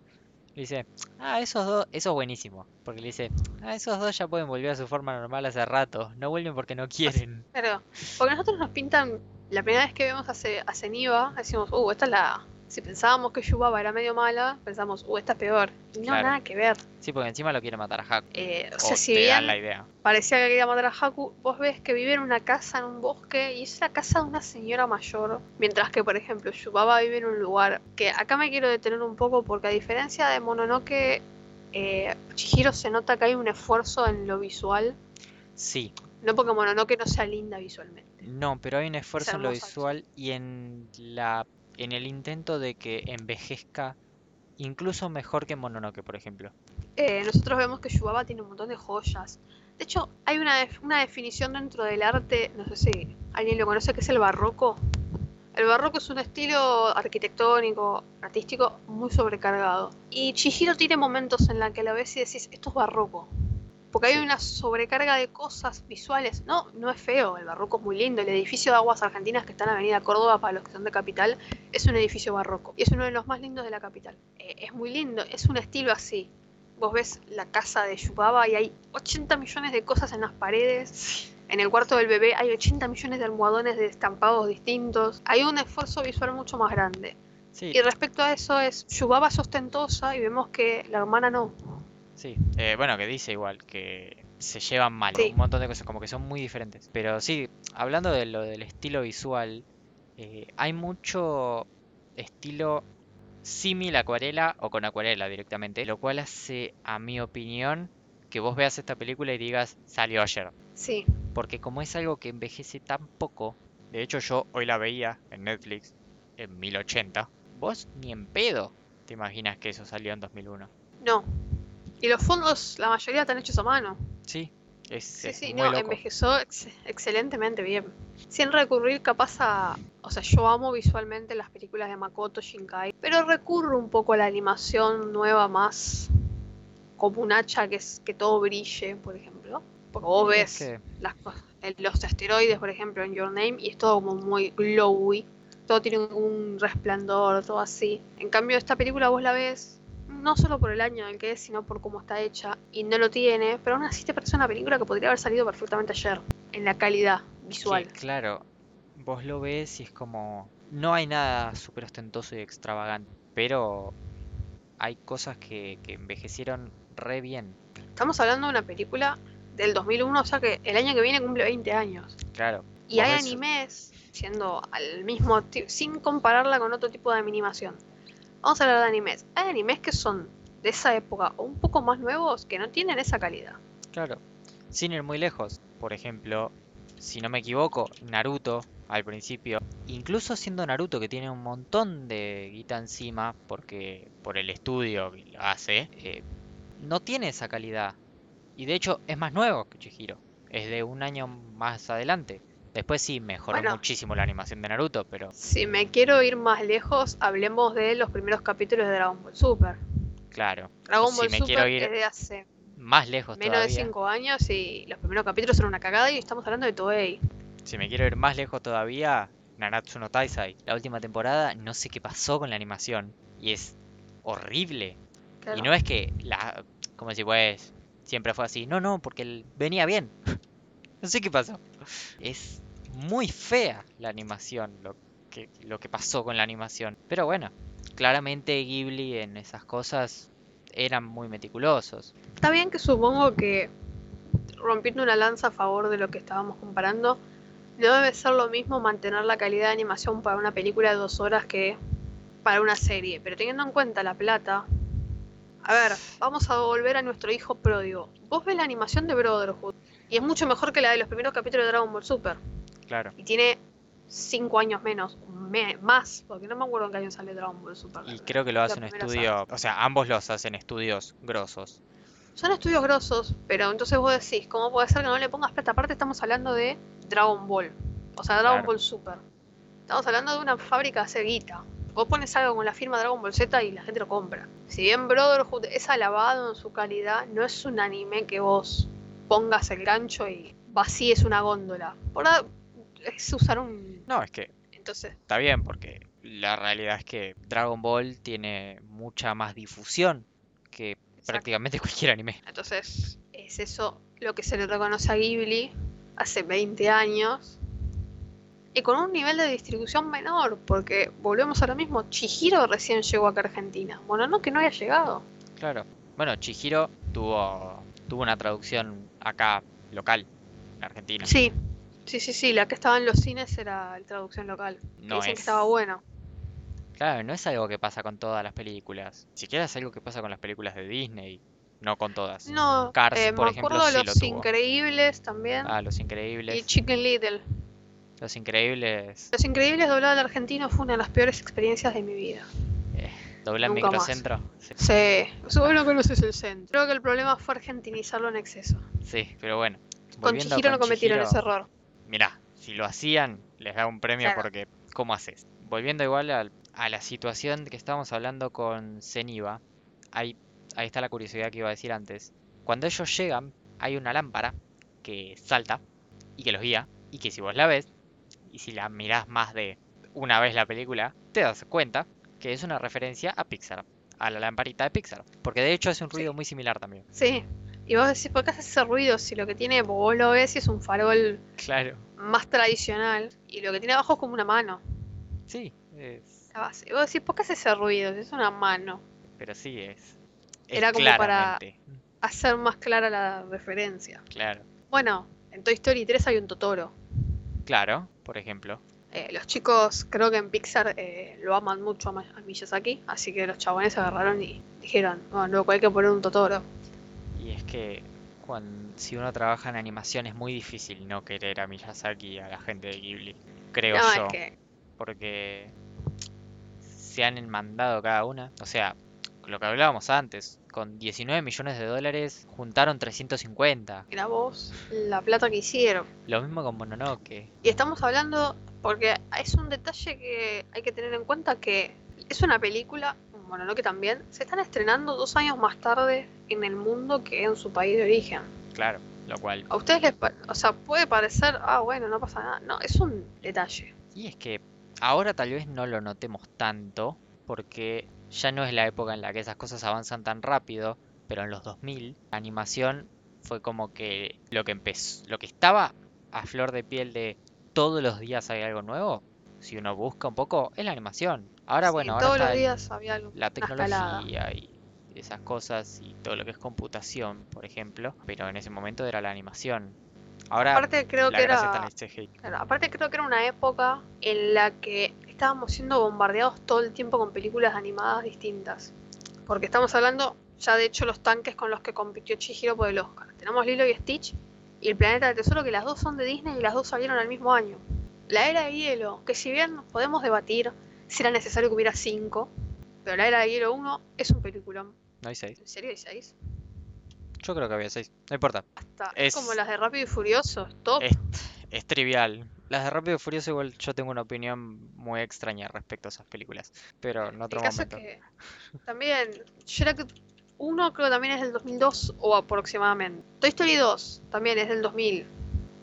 Le dice, ah, esos dos, eso es buenísimo. Porque le dice, ah, esos dos ya pueden volver a su forma normal hace rato. No vuelven porque no quieren. Claro, porque nosotros nos pintan, la primera vez que vemos a, Ce- a Zeniba, decimos, uh, esta es la... Si pensábamos que Yubaba era medio mala, pensamos, uh, esta es peor. Y no, Claro. nada que ver. Sí, porque encima lo quiere matar a Haku. Eh, o O sea, si te dan bien la idea. parecía que quería matar a Haku, vos ves que vive en una casa en un bosque y es la casa de una señora mayor. Mientras que, por ejemplo, Yubaba vive en un lugar que acá me quiero detener un poco porque a diferencia de Mononoke, eh, Chihiro se nota que hay un esfuerzo en lo visual. Sí, No porque Mononoke no sea linda visualmente. no, pero hay un esfuerzo en lo visual y en la en el intento de que envejezca incluso mejor que Mononoke, por ejemplo. Eh, nosotros vemos que Yubaba tiene un montón de joyas. De hecho, hay una, una definición dentro del arte, no sé si alguien lo conoce, que es el barroco. El barroco es un estilo arquitectónico, artístico, muy sobrecargado. Y Chihiro tiene momentos en la que la ves y decís, esto es barroco. Porque hay una sobrecarga de cosas visuales. No, no es feo, el barroco es muy lindo. El edificio de Aguas Argentinas que está en Avenida Córdoba, para los que son de capital, es un edificio barroco. Y es uno de los más lindos de la capital. Eh, es muy lindo, es un estilo así. Vos ves la casa de Yubaba y hay 80 millones de cosas en las paredes. En el cuarto del bebé hay 80 millones de almohadones de estampados distintos. Hay un esfuerzo visual mucho más grande. Sí, Y respecto a eso es, Yubaba es ostentosa y vemos que la hermana no. Sí. Eh, bueno, que dice igual que se llevan mal, Sí. un montón de cosas, como que son muy diferentes. Pero sí, hablando de lo del estilo visual, eh, hay mucho estilo símil acuarela o con acuarela directamente, lo cual hace, a mi opinión, que vos veas esta película y digas, salió ayer. Sí, Porque como es algo que envejece tan poco, de hecho yo hoy la veía en Netflix en 1080, vos ni en pedo te imaginas que eso salió en 2001. no. Y los fondos, la mayoría están hechos a mano. Sí, es, Sí, es sí, muy no, loco. envejeció ex- excelentemente bien. Sin recurrir capaz a... O sea, yo amo visualmente las películas de Makoto Shinkai, pero recurro un poco a la animación nueva más como un hacha que, es, que todo brille, por ejemplo. Porque vos ves es que- las cos- el- los esteroides, por ejemplo, en Your Name, y es todo como muy glowy. Todo tiene un resplandor, todo así. En cambio, esta película vos la ves no solo por el año en el que es, sino por cómo está hecha, y no lo tiene, pero aún así te parece una película que podría haber salido perfectamente ayer, en la calidad visual. que, claro, vos lo ves y es como... No hay nada súper ostentoso y extravagante, pero hay cosas que, que envejecieron re bien. Estamos hablando de una película del 2001, o sea que el año que viene cumple 20 años. Claro, Y hay ves- animes, siendo al mismo sin compararla con otro tipo de animación. Vamos a hablar de animes. Hay animes que son de esa época o un poco más nuevos que no tienen esa calidad. Claro, sin ir muy lejos. Por ejemplo, si no me equivoco, Naruto al principio, incluso siendo Naruto que tiene un montón de guita encima, porque por el estudio que lo hace, eh, no tiene esa calidad. Y de hecho es más nuevo que Chihiro, es de un año más adelante. Después sí mejoró Bueno. muchísimo la animación de Naruto, pero Si me quiero ir más lejos, hablemos de los primeros capítulos de Dragon Ball Super. claro, Dragon Si Ball me Super quiero ir es de hace más lejos menos de todavía. 5 años y los primeros capítulos eran una cagada y estamos hablando de Toei. Si me quiero ir más lejos todavía, Nanatsu no Taizai, la última temporada, no sé qué pasó con la animación y es horrible. Claro. Y no es que la, como si pues siempre fue así, no, no, porque venía bien. [LAUGHS] no sé qué pasó. Es muy fea la animación, lo que, lo que pasó con la animación. Pero bueno, claramente Ghibli en esas cosas eran muy meticulosos. Está bien que supongo que rompiendo una lanza a favor de lo que estábamos comparando, no debe ser lo mismo mantener la calidad de animación para una película de dos horas que para una serie. Pero teniendo en cuenta la plata, a ver, vamos a volver a nuestro hijo pródigo. Vos ves la animación de Brotherhood y es mucho mejor que la de los primeros capítulos de Dragon Ball Super. Claro. Y tiene cinco años menos, me- más, porque no me acuerdo en qué año sale Dragon Ball Super. Y creo que lo hace un estudio, o sea, ambos los hacen estudios grosos. Son estudios grosos, pero entonces vos decís, ¿cómo puede ser que no le pongas plata? Aparte estamos hablando de Dragon Ball, o sea, Dragon Claro. Ball Super. Estamos hablando de una fábrica de hacer guita. Vos pones algo con la firma Dragon Ball Z y la gente lo compra. Si bien Brotherhood es alabado en su calidad, no es un anime que vos pongas el gancho y vacíes una góndola. Por nada, es usar un... No, es que Entonces, está bien, porque la realidad es que Dragon Ball tiene mucha más difusión que prácticamente [LAUGHS] cualquier anime. Entonces, es eso lo que se le reconoce a Ghibli hace 20 años. Y con un nivel de distribución menor, porque volvemos a lo mismo, Chihiro recién llegó acá a Argentina. Bueno, no que no haya llegado. Claro. Bueno, Chihiro tuvo, tuvo una traducción acá local, en Argentina. Sí, sí, sí, sí, la que estaba en los cines era la traducción local. No dicen es. que estaba bueno. Claro, no es algo que pasa con todas las películas. Siquiera es algo que pasa con las películas de Disney. No con todas. No, Cars, eh, por me ejemplo, acuerdo de sí lo Los tuvo. Increíbles también. Ah, Los y Increíbles. Chicken Little. Los Increíbles. Los Increíbles doblado al argentino fue una de las peores experiencias de mi vida. Más. Microcentro. Sí. Sí, seguro no conoces el centro. Creo que el problema fue argentinizarlo en exceso. Sí, pero bueno. Con Chihiro no cometieron Chihiro, ese error. Mirá, si lo hacían, les da un premio Claro. porque ¿cómo haces? Volviendo igual al- a, la situación que estábamos hablando con Zeniba, ahí, ahí está la curiosidad que iba a decir antes. Cuando ellos llegan, hay una lámpara que salta y que los guía, y que si vos la ves, y si la mirás más de una vez la película, te das cuenta que es una referencia a Pixar, a la lamparita de Pixar, porque de hecho hace un Sí. ruido muy similar también. Sí. Y vos decís, ¿por qué hace ese ruido si lo que tiene, vos lo ves y es un farol Claro. más tradicional? Y lo que tiene abajo es como una mano. Sí, es, La base. Y vos decís, ¿por qué hace ese ruido? Si es una mano. pero sí es. es Era como para- Hacer más clara la referencia. Claro. Bueno, en Toy Story 3 hay un Totoro. Claro, por ejemplo. Eh, los chicos, creo que en Pixar eh, lo aman mucho a, a Miyazaki, así que los chabones se agarraron y dijeron, bueno, luego hay que poner un Totoro. Y es que cuando, si uno trabaja en animación es muy difícil no querer a Miyazaki y a la gente de Ghibli, creo no, yo, es que, porque se han enmandado cada una. O sea, lo que hablábamos antes, con 19 millones de dólares juntaron 350. mira vos, la plata que hicieron. Lo mismo con Mononoke. Y estamos hablando, porque es un detalle que hay que tener en cuenta que es una película, bueno, no que también, se están estrenando dos años más tarde en el mundo que en su país de origen. Claro, lo cual. A ustedes les, o sea, puede parecer, ah, bueno, no pasa nada. No, es un detalle. Y es que ahora tal vez no lo notemos tanto, porque ya no es la época en la que esas cosas avanzan tan rápido, pero en los 2000 la animación fue como que lo que empezó, lo que estaba a flor de piel de todos los días hay algo nuevo, si uno busca un poco, es la animación. Ahora Sí, bueno, ahora todos está los el- días había algo. la tecnología y esas cosas y todo lo que es computación, por ejemplo, pero en ese momento era la animación. Ahora Aparte creo la que era, claro, aparte creo que era una época en la que estábamos siendo bombardeados todo el tiempo con películas animadas distintas. Porque estamos hablando ya de hecho los tanques con los que compitió Chihiro por el Oscar. Tenemos Lilo y Stitch y el Planeta del Tesoro que las dos son de Disney y las dos salieron al mismo año. La Era de Hielo, que si bien podemos debatir si era necesario que hubiera cinco, pero la Era de Hielo 1 es un peliculón. No hay seis. ¿En serio hay seis? Yo creo que había seis. No importa. Hasta Es- como las de Rápido y Furioso, top. Es, es trivial. Las de Rápido y Furioso igual yo tengo una opinión muy extraña respecto a esas películas. Pero en otro El caso momento. es que también Shrek 1 creo que también es del 2002 o aproximadamente. Toy Story 2 también es del 2000,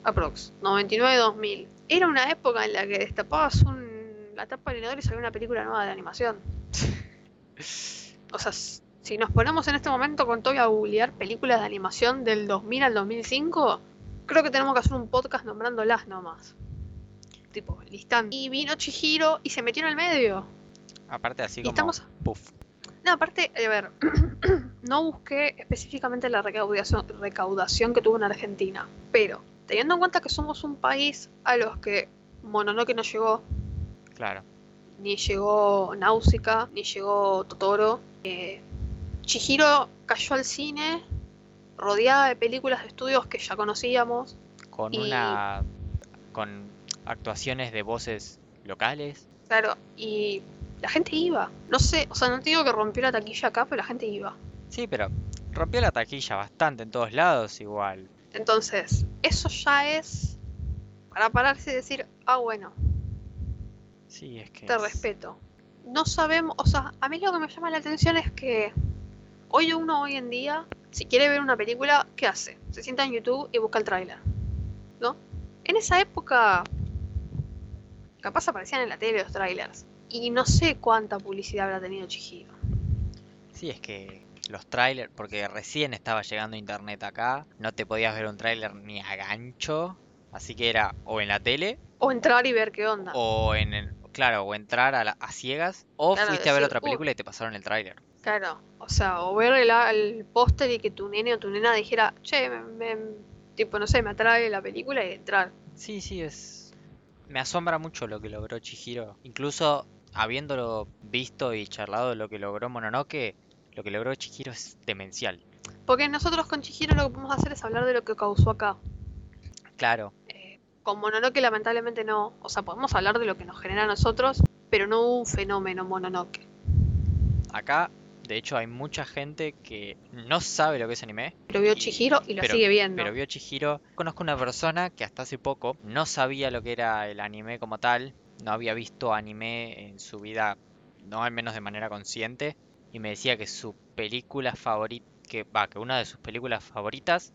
aprox, 99-2000. Era una época en la que destapabas un, la tapa del inodoro y salía una película nueva de animación. [LAUGHS] O sea, si nos ponemos en este momento con todo a googlear películas de animación del 2000 al 2005, creo que tenemos que hacer un podcast nombrándolas nomás. Tipo, listando. Y vino Chihiro y se metió en el medio. Aparte así Y como estamos puff. no, aparte, a ver, [CLEARS THROAT] no busqué específicamente la recaudación, recaudación que tuvo en Argentina, pero teniendo en cuenta que somos un país a los que Mononoke no llegó, Claro. ni llegó Náusica, ni llegó Totoro, eh, Chihiro cayó al cine rodeada de películas de estudios que ya conocíamos, Con Y- una. con actuaciones de voces locales. claro, y la gente iba. No sé, o sea, no te digo que rompió la taquilla acá, pero la gente iba. Sí, pero rompió la taquilla bastante en todos lados igual. Entonces, eso ya es para pararse y decir, ah, bueno, Sí, es que. te es- respeto. No sabemos, o sea, a mí lo que me llama la atención es que hoy uno hoy en día, si quiere ver una película, ¿qué hace? Se sienta en YouTube y busca el tráiler, ¿no? En esa época, capaz aparecían en la tele los trailers. Y no sé cuánta publicidad habrá tenido Chihiro. Sí, es que los trailers, porque recién estaba llegando internet acá, no te podías ver un tráiler ni a gancho, así que era o en la tele O entrar y ver qué onda. o en el, claro, o entrar a, la- a ciegas o Claro, fuiste a ver otra "Uh". película y te pasaron el tráiler. Claro, o sea, o ver el, el póster y que tu nene o tu nena dijera, che, me, me- tipo, no sé, me atrae la película y entrar. Sí, sí, es me asombra mucho lo que logró Chihiro, incluso habiéndolo visto y charlado de lo que logró Mononoke, lo que logró Chihiro es demencial. Porque nosotros con Chihiro lo que podemos hacer es hablar de lo que causó acá. Claro, Eh, con Mononoke lamentablemente no. O sea, podemos hablar de lo que nos genera a nosotros, pero no hubo un fenómeno Mononoke. acá de hecho hay mucha gente que no sabe lo que es anime, Lo vio Y- Chihiro y lo pero- sigue viendo. pero vio Chihiro. Conozco una persona que hasta hace poco no sabía lo que era el anime como tal, no había visto anime en su vida, no al menos de manera consciente, y me decía que su película favorita, que va, que una de sus películas favoritas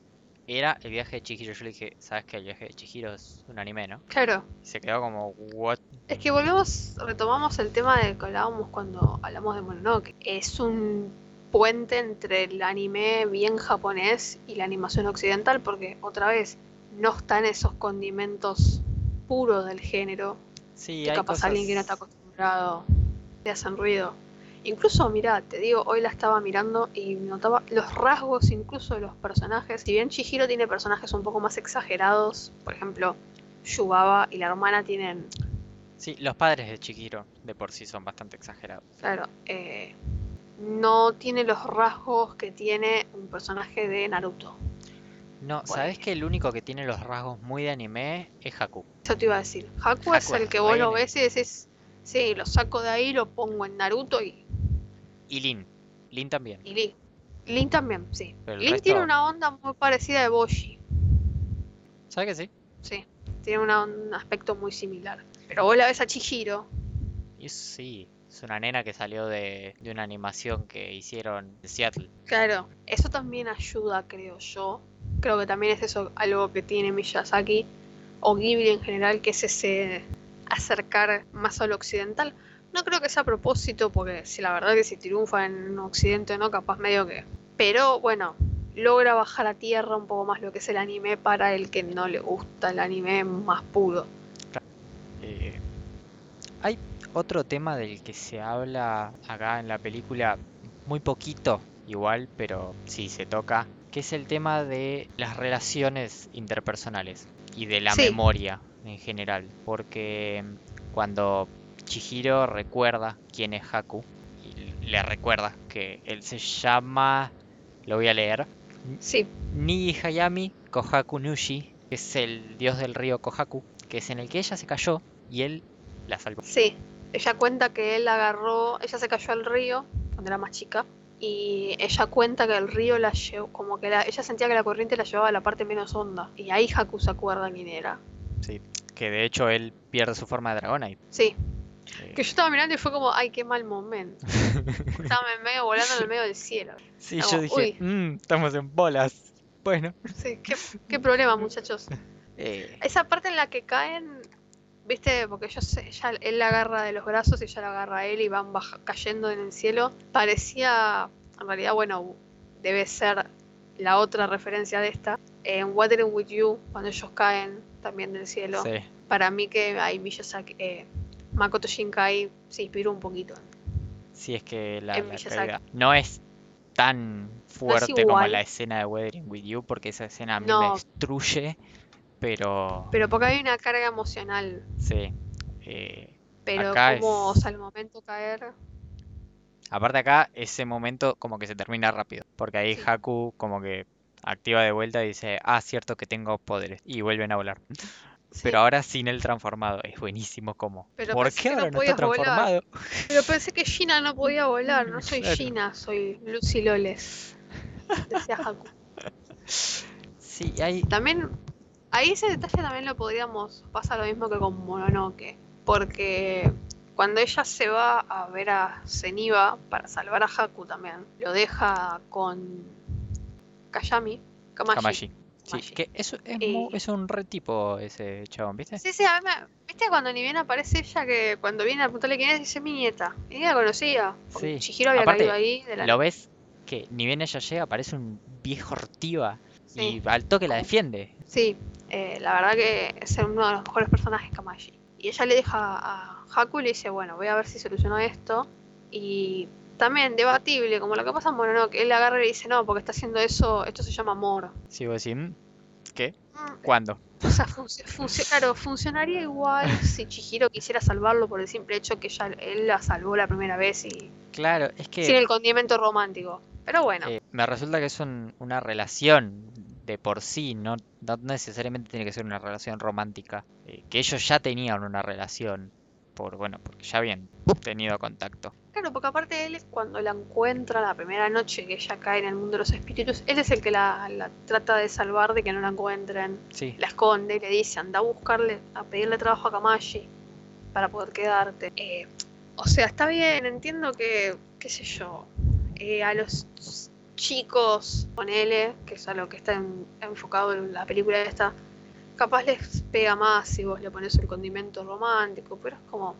era El viaje de Chihiro. Yo le dije, ¿sabes que El viaje de Chihiro es un anime, no? Claro. Y se quedó como, ¿what? Es que volvemos, retomamos el tema del que hablábamos cuando hablamos de Mononoke. Es un puente entre el anime bien japonés y la animación occidental, porque otra vez no están esos condimentos puros del género Sí, que hay capaz alguien que no está cosas... acostumbrado te hacen ruido. Incluso, mira, te digo, hoy la estaba mirando y notaba los rasgos incluso de los personajes. Si bien Chihiro tiene personajes un poco más exagerados, por ejemplo, Yubaba y la hermana tienen Sí, los padres de Chihiro de por sí son bastante exagerados. Claro, eh, no tiene los rasgos que tiene un personaje de Naruto. No, ¿sabes que el único que tiene los rasgos muy de anime es Haku? Eso te iba a decir. Haku, es Haku el es que vos lo ves y decís, sí, lo saco de ahí, lo pongo en Naruto y, Y Lin. Lin también. y Lin. Lin también, sí. Pero Lin resto- tiene una onda muy parecida de Boshi, ¿Sabes que sí? sí. Tiene una- un aspecto muy similar. Pero vos la ves a Chihiro, Y sí, es una nena que salió de, de una animación que hicieron en Seattle. Claro, eso también ayuda, creo yo. Creo que también es eso algo que tiene Miyazaki o Ghibli en general, que es ese acercar más a lo occidental. No creo que sea a propósito, porque si la verdad que si triunfa en Occidente no, capaz medio que. Pero bueno, logra bajar a tierra un poco más lo que es el anime para el que no le gusta el anime más puro. Eh, hay otro tema del que se habla acá en la película, muy poquito igual, pero sí se toca, que es el tema de las relaciones interpersonales y de la Sí. memoria en general. Porque cuando Chihiro recuerda quién es Haku, y le recuerda que él se llama, lo voy a leer, Sí, Nigi Hayami Kohaku Nushi, que es el dios del río Kohaku, que es en el que ella se cayó y él la salvó. sí. Ella cuenta que él agarró, ella se cayó al río cuando era más chica. Y ella cuenta que el río la llevó, como que la- ella sentía que la corriente la llevaba a la parte menos honda. Y ahí Haku se acuerda quién era. Sí, que de hecho él pierde su forma de dragón ahí. Sí, que yo estaba mirando y fue como, ay, qué mal momento. [LAUGHS] Estaba en medio, volando en el medio del cielo. sí, como, yo dije. "Mm, estamos en bolas. Bueno, Sí, qué, qué problema, muchachos. [LAUGHS] eh, Esa parte en la que caen, viste, porque ellos, se- ella- él la agarra de los brazos y ella la agarra a él y van baja- cayendo en el cielo, parecía, en realidad, bueno, debe ser la otra referencia de esta, en Watering With You, cuando ellos caen también del cielo. sí, Para mí que ahí Miyazaki, eh, Makoto Shinkai se inspiró un poquito. sí es que la, no es tan fuerte como la escena de Weathering With You, porque esa escena a mí me destruye, pero Pero porque hay una carga emocional. sí. eh, Pero como, es- al momento caer, Aparte acá, ese momento como que se termina rápido, porque ahí Sí. Haku como que activa de vuelta y dice, ah, cierto que tengo poderes, y vuelven a volar. Sí. Pero ahora sin el transformado, es buenísimo como, Pero ¿por qué no ahora no está volar. transformado? Pero pensé que Gina no podía volar, no soy Claro. Gina, soy Lucy Loles. Decía Haku. Sí, hay... También, ahí ese detalle también lo podríamos, pasa lo mismo que con Mononoke, porque cuando ella se va a ver a Zeniba para salvar a Haku también, lo deja con Kayami, Kamashi. Kamashi. Sí, que eso es, Y- mu- es un re tipo ese chabón, ¿viste? Sí, sí, a mí me... ¿Viste cuando ni bien aparece ella que cuando viene a preguntarle quién es, dice mi nieta? Y ni la conocía. Sí. Chihiro había Aparte, caído ahí de la Lo ves que ni bien ella llega, aparece un viejo ortiva Sí. y al toque la defiende. Sí, eh, la verdad que es uno de los mejores personajes Kamashi. Y ella le deja a Haku y le dice, bueno, voy a ver si soluciono esto. Y también debatible, como lo que pasa en Mononoke, él agarra y le dice, no, porque está haciendo eso, esto se llama amor. Sí, vos decís, "Mm, ¿qué? Mm, ¿Cuándo? O sea, func- func- claro, funcionaría igual [LAUGHS] si Chihiro quisiera salvarlo por el simple hecho que ya él la salvó la primera vez y Claro, es que sin el condimento romántico. Pero bueno, eh, me resulta que es un- una relación de por sí, no, no necesariamente tiene que ser una relación romántica. eh, que ellos ya tenían una relación, por bueno, porque ya habían tenido contacto. Claro, porque aparte él cuando la encuentra la primera noche que ella cae en el mundo de los espíritus, él es el que la, la trata de salvar de que no la encuentren. Sí, La esconde y le dice, anda a buscarle, a pedirle trabajo a Kamashi para poder quedarte. Eh, o sea, está bien, entiendo que, qué sé yo, eh, a los chicos, ponele, que es a lo que está en- enfocado en la película esta, capaz les pega más si vos le pones un condimento romántico, pero es como...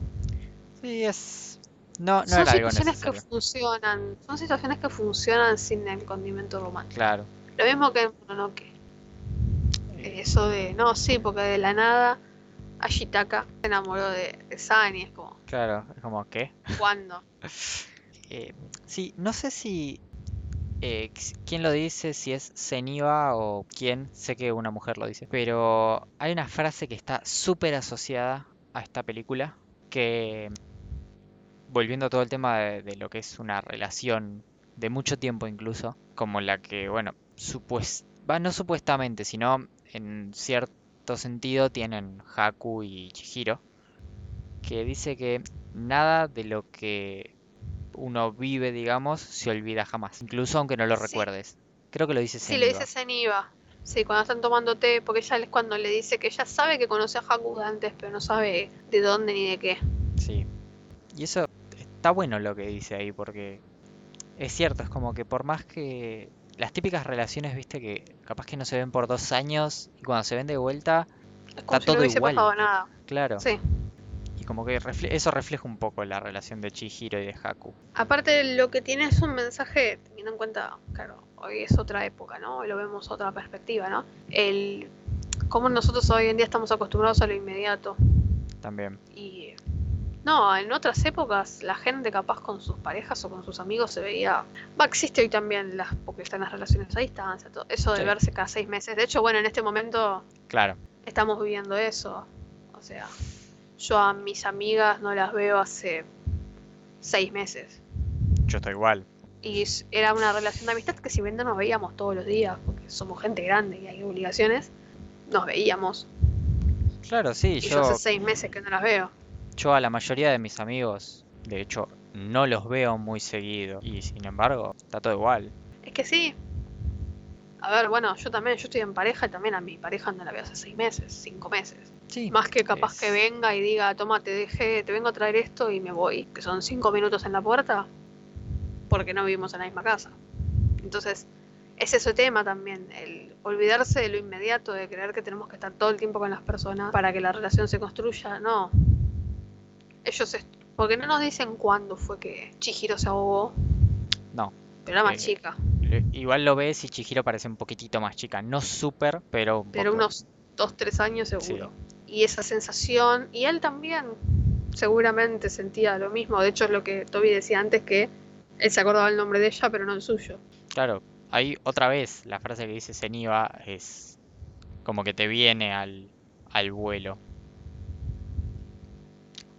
sí, es... No, no son era algo situaciones que necesario. funcionan, son situaciones que funcionan sin el condimento romántico. Claro. Lo mismo que en Mononoke. Eso de, no, sí, porque de la nada Ashitaka se enamoró de, de Sani, es como, Claro, es como, ¿qué? ¿cuándo? [LAUGHS] Eh, sí, no sé si... eh, q- quién lo dice, si es Zeniba o quién, sé que una mujer lo dice, pero hay una frase que está súper asociada a esta película, que volviendo a todo el tema de, de lo que es una relación de mucho tiempo incluso, como la que, bueno, supues va, no supuestamente, sino en cierto sentido tienen Haku y Chihiro, que dice que nada de lo que uno vive, digamos, se olvida jamás, incluso aunque no lo Sí. recuerdes. Creo que lo dice Sí, le Zeniba. dice Zeniba. Sí, cuando están tomando té, porque ella es cuando le dice que ella sabe que conoce a Haku antes, pero no sabe de dónde ni de qué. Sí. Y eso está bueno lo que dice ahí, porque es cierto, es como que por más que las típicas relaciones, viste, que capaz que no se ven por dos años y cuando se ven de vuelta, Es como Está si todo no hubiese igual. pasado nada. claro. Sí. Y como que refle- eso refleja un poco la relación de Chihiro y de Haku. Aparte, lo que tiene es un mensaje, teniendo en cuenta, claro, hoy es otra época, ¿no? Hoy lo vemos otra perspectiva, ¿no? El cómo nosotros hoy en día estamos acostumbrados a lo inmediato. También. Y no, en otras épocas la gente capaz con sus parejas o con sus amigos se veía. Va, existe hoy también las, porque están las relaciones a distancia, todo eso de Sí. verse cada seis meses. De hecho, bueno, en este momento Claro. estamos viviendo eso. O sea, yo a mis amigas no las veo hace seis meses. Yo estoy igual. Y era una relación de amistad que si bien no nos veíamos todos los días, porque somos gente grande y hay obligaciones, nos veíamos. Claro, sí, Y yo yo, hace seis meses que no las veo. Yo a la mayoría de mis amigos, de hecho, no los veo muy seguido. Y sin embargo, está todo igual. Es que sí. A ver, bueno, yo también, yo estoy en pareja y también a mi pareja no la veo hace seis meses, cinco meses. Sí. Más que capaz que venga y diga, toma, te dejé, te vengo a traer esto y me voy, que son cinco minutos en la puerta, porque no vivimos en la misma casa. Entonces, es ese tema también, el olvidarse de lo inmediato, de creer que tenemos que estar todo el tiempo con las personas para que la relación se construya, no. Ellos, porque no nos dicen cuándo fue que Chihiro se ahogó, No. pero era más Eh, chica, Le- Igual lo ves y Chihiro parece un poquitito más chica. No súper, pero un pero poco. unos dos, tres años seguro. Y esa sensación, y él también seguramente sentía lo mismo. De hecho, es lo que Toby decía antes, que él se acordaba el nombre de ella, pero no el suyo. Claro, ahí otra vez la frase que dice Zeniba es como que te viene al, al vuelo.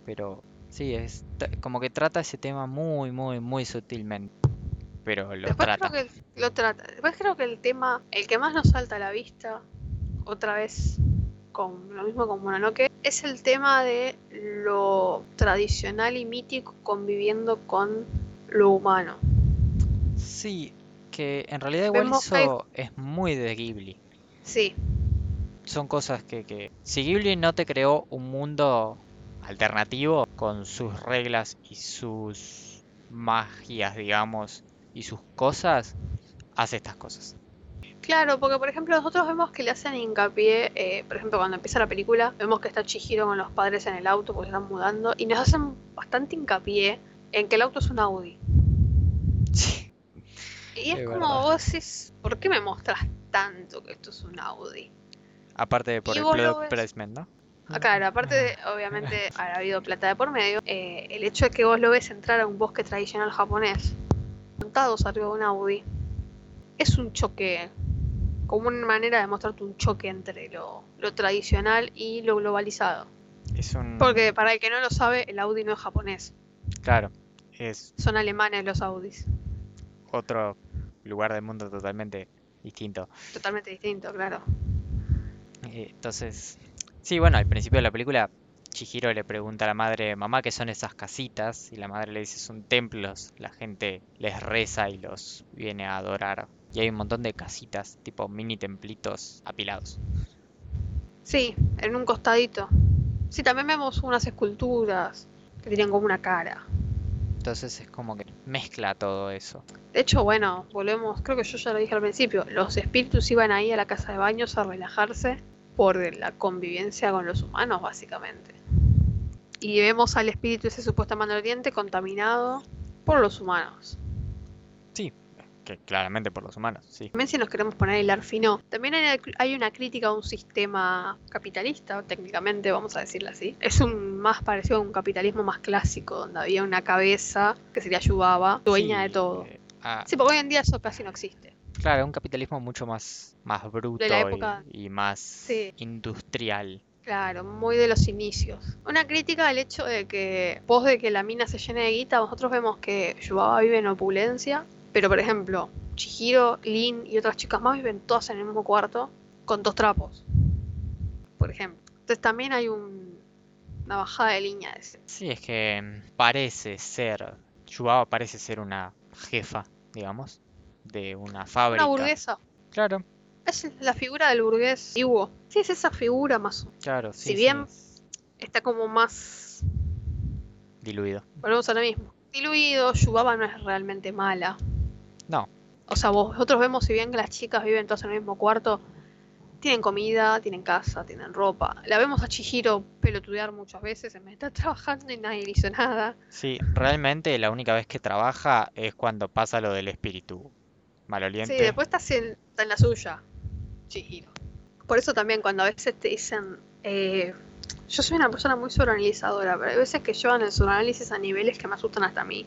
Pero sí, es como que trata ese tema muy, muy, muy sutilmente. Pero lo Después trata. creo que lo trata. Después creo que el tema, el que más nos salta a la vista, otra vez con lo mismo con Mononoke, es el tema de lo tradicional y mítico conviviendo con lo humano. Sí, que en realidad igual Vemos que hay- eso es muy de Ghibli. Sí, Son cosas que, que... Si Ghibli no te creó un mundo alternativo con sus reglas y sus magias, digamos, y sus cosas, hace estas cosas. Claro, porque por ejemplo nosotros vemos que le hacen hincapié, eh, por ejemplo cuando empieza la película, vemos que está Chihiro con los padres en el auto porque se están mudando y nos hacen bastante hincapié en que el auto es un Audi. Sí, Y es, Es como verdad. vos decís, ¿por qué me mostras tanto que esto es un Audi? Aparte de por Y el product ves. placement, ¿no? Ah, Claro, aparte de, obviamente, [LAUGHS] haber habido plata de por medio, eh, el hecho de que vos lo ves entrar a un bosque tradicional japonés, montados arriba de un Audi, es un choque, como una manera de mostrarte un choque entre lo, lo tradicional y lo globalizado. Es un... Porque para el que no lo sabe, el Audi no es japonés, Claro, es son alemanes los Audis, otro lugar del mundo totalmente distinto. totalmente distinto, claro. Eh, Entonces, sí, bueno, al principio de la película, Chihiro le pregunta a la madre, mamá, ¿qué son esas casitas? Y la madre le dice, son templos, la gente les reza y los viene a adorar. Y hay un montón de casitas, tipo mini templitos apilados. Sí, en un costadito. Sí, también vemos unas esculturas que tienen como una cara. Entonces es como que mezcla todo eso. De hecho, bueno, volvemos, creo que yo ya lo dije al principio, los espíritus iban ahí a la casa de baños a relajarse por la convivencia con los humanos, básicamente. Y vemos al espíritu ese supuestamente ardiente contaminado por los humanos. Sí, que claramente por los humanos, sí. También si nos queremos poner el hilar fino, también hay, hay una crítica a un sistema capitalista, técnicamente, vamos a decirlo así. Es un más parecido a un capitalismo más clásico, donde había una cabeza que sería Yubaba, dueña de todo. eh, ah, Sí, porque hoy en día eso casi no existe. Claro, un capitalismo mucho más, más bruto y- época. y, más Sí. industrial. Claro, muy de los inicios. Una crítica al hecho de que, vos de que la mina se llene de guita, nosotros vemos que Yubaba vive en opulencia, pero por ejemplo, Chihiro, Lin y otras chicas más viven todas en el mismo cuarto con dos trapos, por ejemplo. Entonces también hay un- una bajada de línea de ese. Sí, es que mm, parece ser, Yubaba parece ser una jefa, digamos, de una fábrica. Una burguesa. Claro, Es la figura del burgués antiguo. Sí, es esa figura más. claro, sí, Si bien- es Está como más. diluido. Volvemos a lo mismo. Diluido, Yubaba no es realmente mala. No, O sea, vosotros vemos, si bien que las chicas viven todas en el mismo cuarto, tienen comida, tienen casa, tienen ropa. La vemos a Chihiro pelotudear muchas veces en vez de estar [LAUGHS] trabajando y nadie le hizo nada. sí, realmente la única vez que trabaja es cuando pasa lo del espíritu maloliente. Sí, después está, en, está en la suya, Chihiro. Por eso también cuando a veces te dicen, eh, yo soy una persona muy sobreanalizadora, pero hay veces que llevan el sobreanálisis a niveles que me asustan hasta a mí.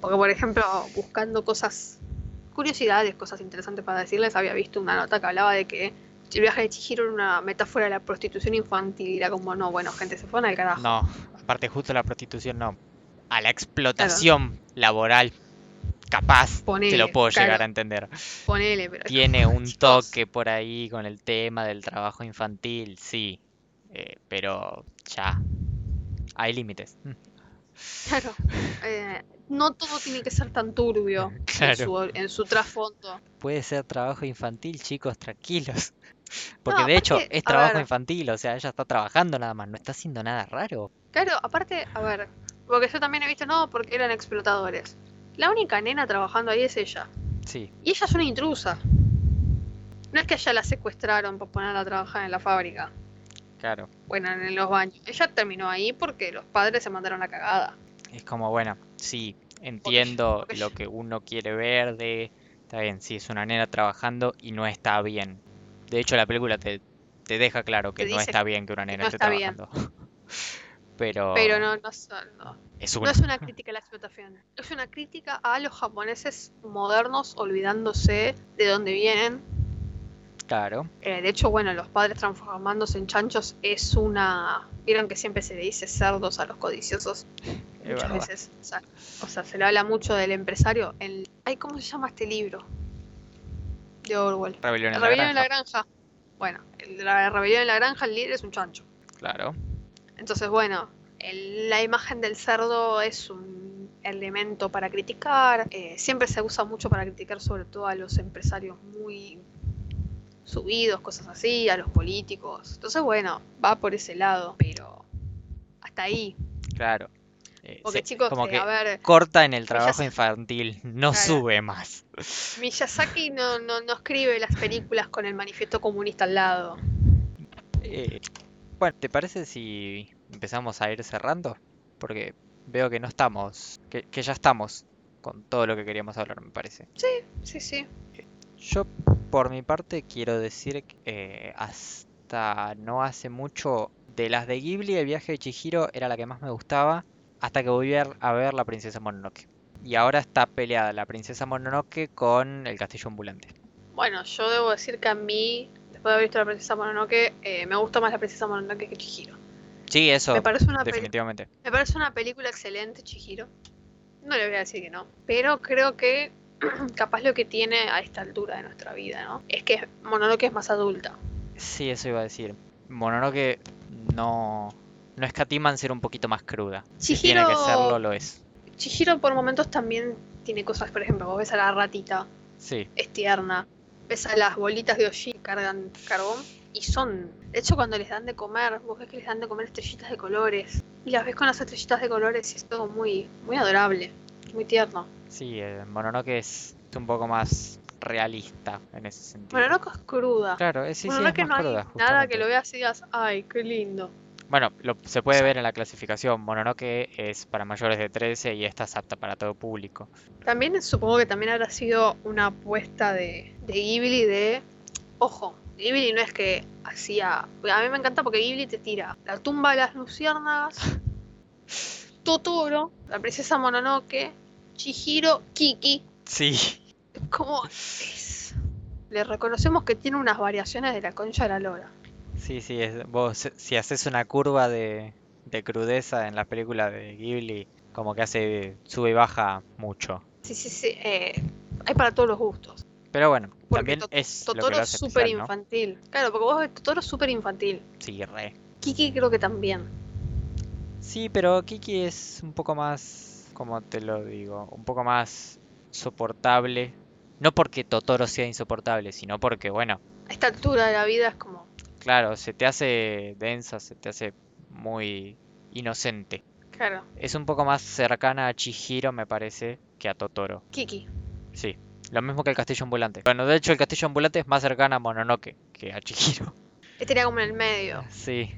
Porque, por ejemplo, buscando cosas, curiosidades, cosas interesantes para decirles, había visto una nota que hablaba de que el viaje de Chihiro era una metáfora de la prostitución infantil. Y era como, no, bueno, gente, se fueron al carajo. No, aparte justo la prostitución no. A la explotación laboral capaz te Ponele, lo puedo llegar a entender. Ponele, pero. Tiene [LAUGHS] un Chicos. toque por ahí con el tema del trabajo infantil, sí. eh, pero ya. Hay límites. [LAUGHS] Claro. eh, no todo tiene que ser tan turbio Claro. [LAUGHS] en, su, en su trasfondo. Puede ser trabajo infantil, chicos, tranquilos. Porque No, de hecho es trabajo ver. infantil, o sea, ella está trabajando nada más, no está haciendo nada raro. Claro, aparte, a ver, porque yo también he visto, no, porque eran explotadores. La única nena trabajando ahí es ella. Sí, Y ella es una intrusa. No es que ella la secuestraron para ponerla a trabajar en la fábrica. claro. Bueno, en los baños. Ella terminó ahí porque los padres se mandaron la cagada. Es como, bueno, sí, entiendo porque lo que uno quiere ver de... Está bien, sí, es una nena trabajando y no está bien. De hecho, la película te, te deja claro que Te no está bien que una nena no esté bien. [LAUGHS] Pero, Pero no, no, son- no. es No una. es una crítica a la explotación. Es una crítica a los japoneses modernos olvidándose de dónde vienen. Claro, Eh, de hecho, bueno, los padres transformándose en chanchos es una... Vieron que siempre se le dice cerdos a los codiciosos. [LAUGHS] es muchas verdad. veces. O sea, o sea, se le habla mucho del empresario. El... Ay, ¿cómo se llama este libro? De Orwell. Rebelión en La la rebelión en la granja. Bueno, el- la rebelión en la granja, el líder es un chancho. Claro, Entonces, bueno, el- la imagen del cerdo es un elemento para criticar. eh, siempre se usa mucho para criticar sobre todo a los empresarios muy subidos, cosas así, a los políticos. Entonces, bueno, va por ese lado, pero hasta ahí. claro. Eh, Porque chicos, como que a ver, corta en el trabajo Miyazaki- infantil, no Claro. sube más. Miyazaki no, no, no escribe las películas con el manifiesto comunista al lado. Eh, bueno, ¿te parece si empezamos a ir cerrando? Porque veo que no estamos, que, que ya estamos con todo lo que queríamos hablar, me parece. Sí, sí. Yo, por mi parte, quiero decir que eh, hasta no hace mucho de las de Ghibli, el viaje de Chihiro era la que más me gustaba, hasta que volví a ver- a ver la princesa Mononoke. Y ahora está peleada la princesa Mononoke con el castillo ambulante. Bueno, yo debo decir que a mí, después de haber visto la princesa Mononoke, eh, me gusta más la princesa Mononoke que Chihiro. Sí, eso, Me parece una definitivamente. Me parece una película excelente, Chihiro. No le voy a decir que no. Pero creo que [CLEARS THROAT] capaz lo que tiene a esta altura de nuestra vida, ¿no? Es que Mononoke es más adulta. Sí, eso iba a decir. Mononoke no, no escatima en ser un poquito más cruda. Si tiene que Chihiro- serlo, lo es. Chihiro por momentos también tiene cosas, por ejemplo, vos ves a la ratita, Sí, es tierna. Ves a las bolitas de Oshi cargan carbón y son... De hecho, cuando les dan de comer, vos ves que les dan de comer estrellitas de colores. Y las ves con las estrellitas de colores y es todo muy, muy adorable, muy tierno. sí, eh, Mononoke es un poco más realista en ese sentido. Mononoke es cruda. Claro, eh, sí, sí, Mononoke es no más hay cruda, nada justamente. que lo veas y digas, ay, qué lindo. Bueno, lo, se puede ver en la clasificación. Mononoke es para mayores de 13 y esta es apta para todo público. También supongo que también habrá sido una apuesta de, de Ghibli de... Ojo, Ghibli no es que hacía... A mí me encanta porque Ghibli te tira La tumba de las luciérnagas, [LAUGHS] Totoro, La princesa Mononoke, Chihiro, Kiki. Sí, ¿Cómo es? Le reconocemos que tiene unas variaciones de la concha de la lora. Sí, sí. Es, vos, si haces una curva de, de crudeza en la película de Ghibli, como que hace sube y baja mucho. Sí, sí, sí. eh, hay para todos los gustos. Pero bueno, Porque también es lo que Totoro lo es hace súper especial, ¿no? infantil. Claro, porque vos ves Totoro súper infantil. Sí, re. Kiki creo que también. Sí, pero Kiki es un poco más, como te lo digo, un poco más soportable. No porque Totoro sea insoportable, sino porque, bueno, A esta altura de la vida es como... claro, se te hace densa, se te hace muy inocente. Claro, Es un poco más cercana a Chihiro, me parece, que a Totoro. Kiki. Sí, lo mismo que el castillo ambulante. Bueno, de hecho, el castillo ambulante es más cercana a Mononoke que a Chihiro. [LAUGHS] Estaría como en el medio. Sí,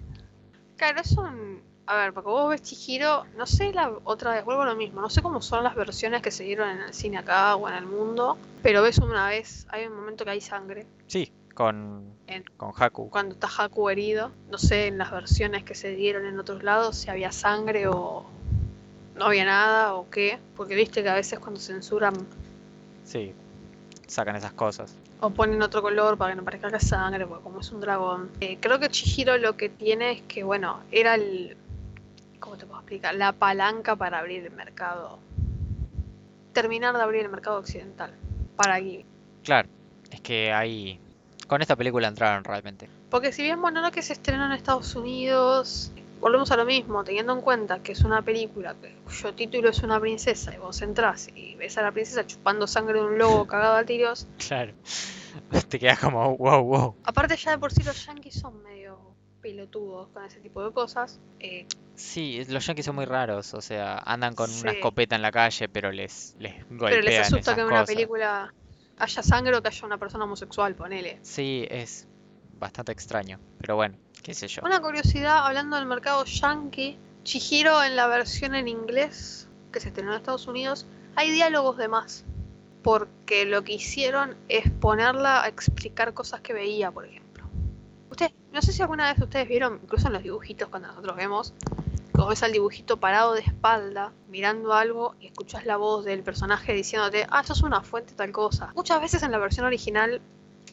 Claro, es un... A ver, porque vos ves Chihiro, no sé la otra vez, vuelvo a lo mismo, no sé cómo son las versiones que se dieron en el cine acá o en el mundo, pero ves una vez, hay un momento que hay sangre, sí, con, En- con Haku. cuando está Haku herido, no sé en las versiones que se dieron en otros lados si había sangre o no había nada o qué, porque viste que a veces cuando censuran Sí, sacan esas cosas. o ponen otro color para que no parezca que es sangre, porque como es un dragón. Eh, creo que Chihiro lo que tiene es que, bueno, era el. ¿Cómo te puedo explicar? La palanca para abrir el mercado. Terminar de abrir el mercado occidental para Ghibli. Claro, es que ahí... Con esta película entraron realmente. Porque si bien Mononoke se estrenó en Estados Unidos, volvemos a lo mismo, teniendo en cuenta que es una película que- cuyo título es una princesa y vos entrás y ves a la princesa chupando sangre de un lobo [LAUGHS] cagado a tiros. Claro. [LAUGHS] Te quedas como, wow, wow. Aparte ya de por sí los yankees son medio pelotudos con ese tipo de cosas. Eh, Sí, los yankees son muy raros, o sea, andan con una escopeta en la calle, pero les, les golpean pero les asusta esas que en una película haya sangre o que haya una persona homosexual, ponele. Sí, es bastante extraño, pero bueno, qué sé yo. Una curiosidad, hablando del mercado yankee, Chihiro en la versión en inglés que se estrenó en Estados Unidos, hay diálogos de más. Porque lo que hicieron es ponerla a explicar cosas que veía, por ejemplo. Ustedes, no sé si alguna vez ustedes vieron, incluso en los dibujitos cuando nosotros vemos, que ves al dibujito parado de espalda, mirando algo y escuchás la voz del personaje diciéndote, ah, esto es una fuente tal cosa. Muchas veces en la versión original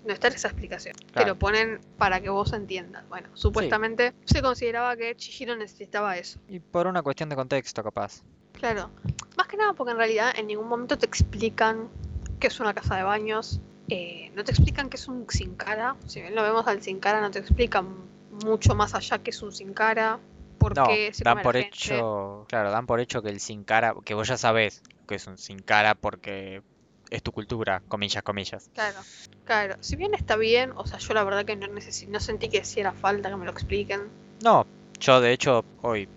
no está esa explicación. Te lo ponen para que vos entiendas. Bueno, supuestamente se consideraba que Chihiro necesitaba eso. Y por una cuestión de contexto, capaz. Claro. Más que nada porque en realidad en ningún momento te explican que es una casa de baños. eh, no te explican que es un sin cara. Si bien lo vemos al sin cara, no te explican mucho más allá que es un sin cara. Por No, qué se dan por gente. hecho, claro, dan por hecho que el sin cara, que vos ya sabés que es un sin cara porque es tu cultura, comillas, comillas. Claro, claro. Si bien está bien, o sea, yo la verdad que no, no sentí que hiciera falta que me lo expliquen. No, yo de hecho hoy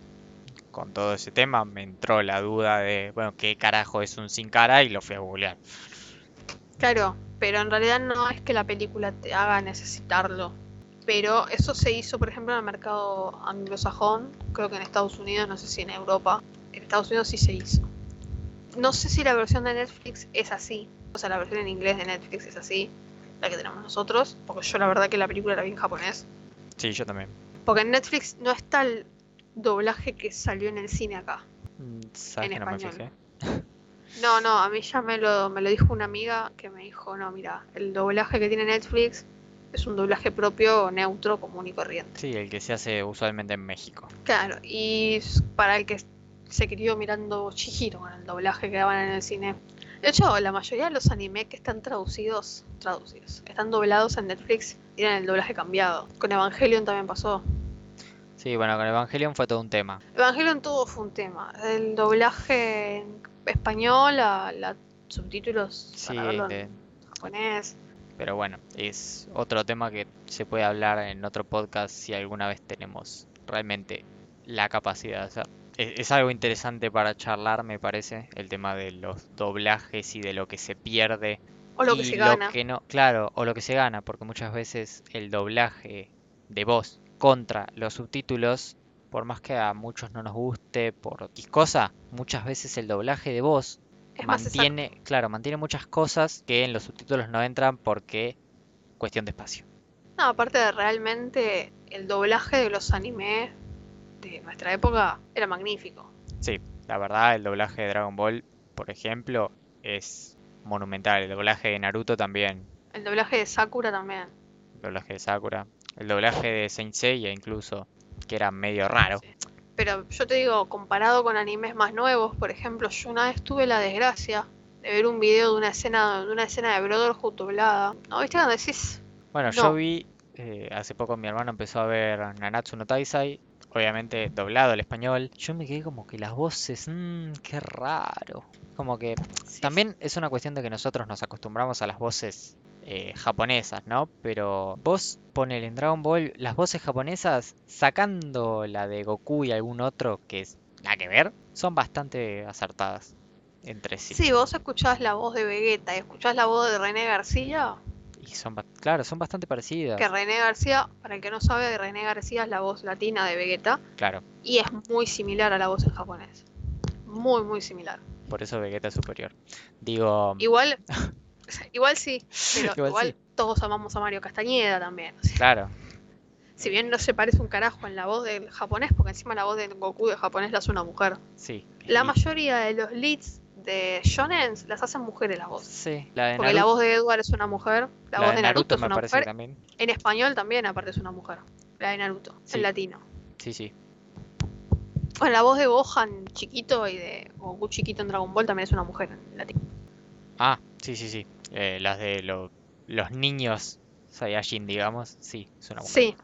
con todo ese tema me entró la duda de, bueno, qué carajo es un sin cara y lo fui a googlear. Claro, pero en realidad no es que la película te haga necesitarlo. Pero eso se hizo, por ejemplo, en el mercado anglosajón, creo que en Estados Unidos, no sé si en Europa. En Estados Unidos sí se hizo. No sé si la versión de Netflix es así. O sea, la versión en inglés de Netflix es así. La que tenemos nosotros. Porque yo la verdad que la película la vi en japonés. Sí, yo también. Porque en Netflix no está el doblaje que salió en el cine acá. Mm, ¿Sabes En que no me español. fijé? [LAUGHS] No, no, a mí ya me lo, me lo dijo una amiga que me dijo, no, mira, el doblaje que tiene Netflix es un doblaje propio, neutro, común y corriente. Sí, el que se hace usualmente en México. Claro, y para el que se crió mirando Chihiro con el doblaje que daban en el cine. De hecho, la mayoría de los animes que están traducidos, traducidos, están doblados en Netflix, tienen el doblaje cambiado. Con Evangelion también pasó. Sí, bueno, con Evangelion fue todo un tema. Evangelion todo fue un tema. El doblaje en español, la subtítulos Sí, para verlo de- en japonés. Pero bueno, es otro tema que se puede hablar en otro podcast si alguna vez tenemos realmente la capacidad. O sea, es, es algo interesante para charlar, me parece, el tema de los doblajes y de lo que se pierde O lo que y se lo gana. que no, claro, o lo que se gana, porque muchas veces el doblaje de voz contra los subtítulos, por más que a muchos no nos guste por X cosa, muchas veces el doblaje de voz Es más exacto. mantiene, claro, mantiene muchas cosas que en los subtítulos no entran porque cuestión de espacio. No, aparte de realmente el doblaje de los animes de nuestra época era magnífico. Sí, la verdad, el doblaje de Dragon Ball, por ejemplo, es monumental. El doblaje de Naruto también, El doblaje de Sakura también. el doblaje de Sakura, el doblaje de Saint Seiya incluso, que era medio raro. Sí. Pero yo te digo, comparado con animes más nuevos, por ejemplo, yo una vez tuve la desgracia de ver un video de una escena de una escena de Brotherhood doblada. ¿No viste cuando decís? Bueno, yo vi, eh, hace poco mi hermano empezó a ver Nanatsu no Taizai, obviamente doblado al español. Yo me quedé como que las voces, mmm, qué raro. Como que Sí, también es una cuestión de que nosotros nos acostumbramos a las voces eh, japonesas, ¿no? Pero vos ponele en Dragon Ball las voces japonesas, sacando la de Goku y algún otro que es nada que ver, son bastante acertadas entre sí. Sí, vos escuchás la voz de Vegeta y escuchás la voz de René García, Y son, claro, son bastante parecidas. que René García, para el que no sabe, René García es la voz latina de Vegeta Claro, y es muy similar a la voz en japonés. Muy, muy similar. por eso Vegeta es superior. Digo, Igual, [LAUGHS] [LAUGHS] igual sí, pero Igual igual, sí. todos amamos a Mario Castañeda también. o sea, claro, si bien no se parece un carajo en la voz del japonés, porque encima la voz del Goku de japonés la hace una mujer. sí. La y- mayoría de los leads de shonen las hacen mujeres las voces. Sí, la de Porque la voz de Edward es una mujer, la, la voz de Naruto, es me una parece que mujer, también. en español también aparte es una mujer, la de Naruto, Sí. en latino. Sí, sí. Bueno, la voz de Gohan chiquito y de Goku chiquito en Dragon Ball también es una mujer en latino. Ah, sí, sí, sí. Eh, las de lo- los niños Saiyajin, digamos, sí, es una mujer. Sí,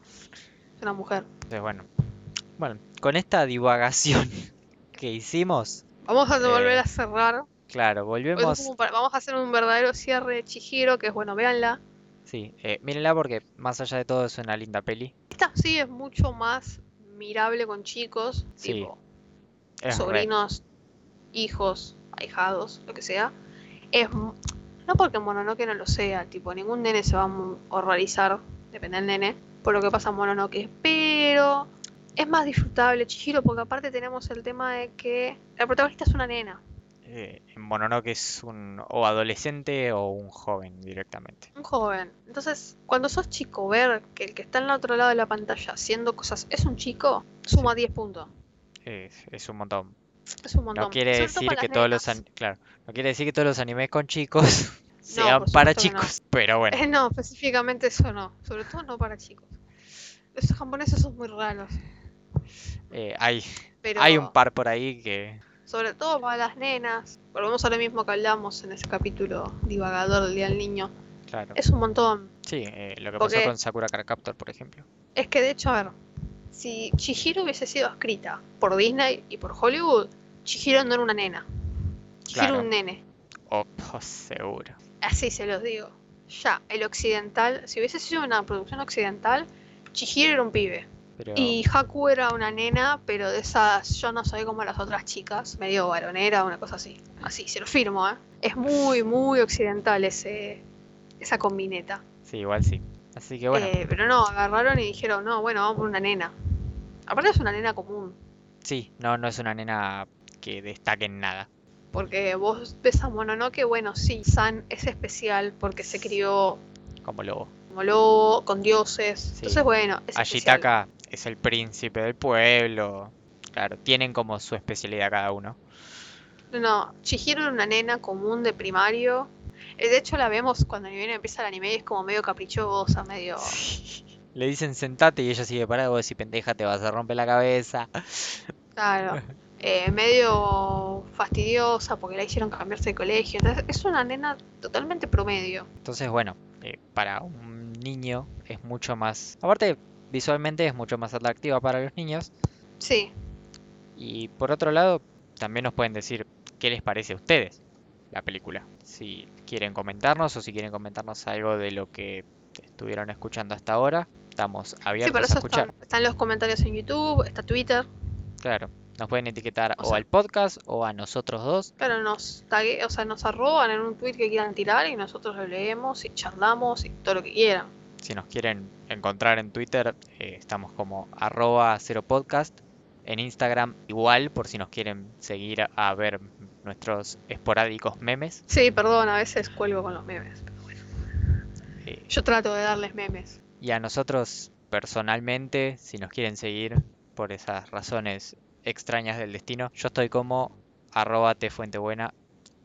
es una mujer. Entonces, bueno. Bueno, con esta divagación [LAUGHS] que hicimos, Vamos a volver Eh, a cerrar. claro, volvemos. vamos a hacer un verdadero cierre de Chihiro, que es bueno, véanla. Sí, eh, mírenla porque más allá de todo es una linda peli. Esta sí es mucho más mirable con chicos, Sí, tipo Es re- sobrinos, hijos, ahijados, lo que sea. Es no porque Mononoke no lo sea, tipo ningún nene se va a horrorizar, depende del nene, por lo que pasa en Mononoke, pero es más disfrutable Chihiro porque aparte tenemos el tema de que la protagonista es una nena, eh, en Mononoke es un o adolescente o un joven directamente. un joven. Entonces, cuando sos chico, ver que el que está en el otro lado de la pantalla haciendo cosas es un chico, suma 10 puntos. Es, es un montón. Es un montón. No quiere Sobre decir que todos los an- claro, no quiere decir que todos los animes con chicos [LAUGHS] [LAUGHS] sean para que no. chicos, pero bueno, Eh, no, específicamente eso no. Sobre todo no para chicos. Los japoneses son muy raros. eh, hay, Pero hay un par por ahí que sobre todo para las nenas. Volvemos a lo mismo que hablamos en ese capítulo divagador del Día del Niño. claro. Es un montón. Sí, eh, lo que Porque- pasó con Sakura Card Captor, por ejemplo. Es que de hecho, a ver, si Chihiro hubiese sido escrita por Disney y por Hollywood, Chihiro no era una nena. Chihiro Claro. era un nene. Oh, oh, seguro. Así se los digo. Ya, el occidental, si hubiese sido una producción occidental, Chihiro era un pibe. Pero Y Haku era una nena, pero de esas, yo no soy como las otras chicas, medio varonera, una cosa así. Así, se lo firmo, ¿eh? Es muy, muy occidental ese, esa combineta. sí, igual sí. Así que bueno, Eh, pero no, agarraron y dijeron, no, bueno, vamos por una nena. Aparte es una nena común. sí, no, no es una nena que destaque en nada. Porque vos ves a Mononoke, bueno, sí, San es especial porque se crió Como lobo. como lobo, con dioses. Entonces, bueno, es especial. Ashitaka es el príncipe del pueblo. Claro, tienen como su especialidad cada uno. No, Chihiro era una nena común de primario. Eh, De hecho, la vemos cuando viene empieza el anime y es como medio caprichosa, medio. [LAUGHS] Le dicen sentate y ella sigue parada. Vos decís, pendeja, te vas a romper la cabeza. [LAUGHS] Claro. eh, medio fastidiosa porque la hicieron cambiarse de colegio. Entonces, es una nena totalmente promedio. Entonces, bueno, eh, para un niño es mucho más. Aparte, visualmente es mucho más atractiva para los niños. Sí, Y por otro lado, también nos pueden decir qué les parece a ustedes la película. Si quieren comentarnos o si quieren comentarnos algo de lo que estuvieron escuchando hasta ahora, estamos sí, abiertos para a escuchar. están, están los comentarios en YouTube, está Twitter. Claro, nos pueden etiquetar O o, sea- al podcast o a nosotros dos. Claro, nos tague- o sea, nos arroban en un tweet que quieran tirar y nosotros lo leemos y charlamos y todo lo que quieran. Si nos quieren encontrar en Twitter, eh, estamos como arroba cero podcast. En Instagram igual, por si nos quieren seguir a ver nuestros esporádicos memes. Sí, perdón, a veces cuelgo con los memes. pero bueno. Eh, Yo trato de darles memes. Y a nosotros personalmente, si nos quieren seguir por esas razones extrañas del destino, yo estoy como arroba tfuentebuena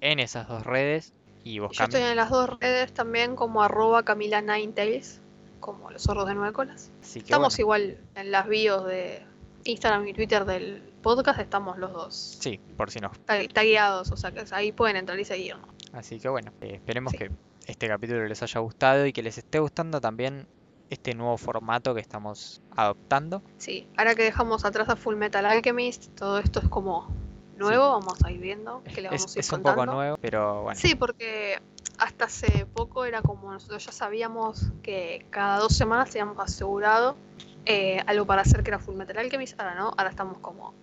en esas dos redes. Y vos, Yo estoy en las dos redes también como arroba Camila Ninetales, como los zorros de nueve colas. Estamos bueno, igual en las bios de Instagram y Twitter del podcast, estamos los dos sí, por si nos. tag- tagueados, o sea que ahí pueden entrar y seguirnos. Así que bueno, eh, esperemos Sí. que este capítulo les haya gustado y que les esté gustando también este nuevo formato que estamos adoptando. Sí, ahora que dejamos atrás a Full Metal Alchemist, todo esto es como nuevo, vamos a ir viendo qué le vamos Es, a ir es un poco contando. nuevo, pero bueno, Sí, porque hasta hace poco era como nosotros ya sabíamos que cada dos semanas teníamos asegurado eh, algo para hacer que era Full Metal Alchemist, ahora no, ahora estamos como...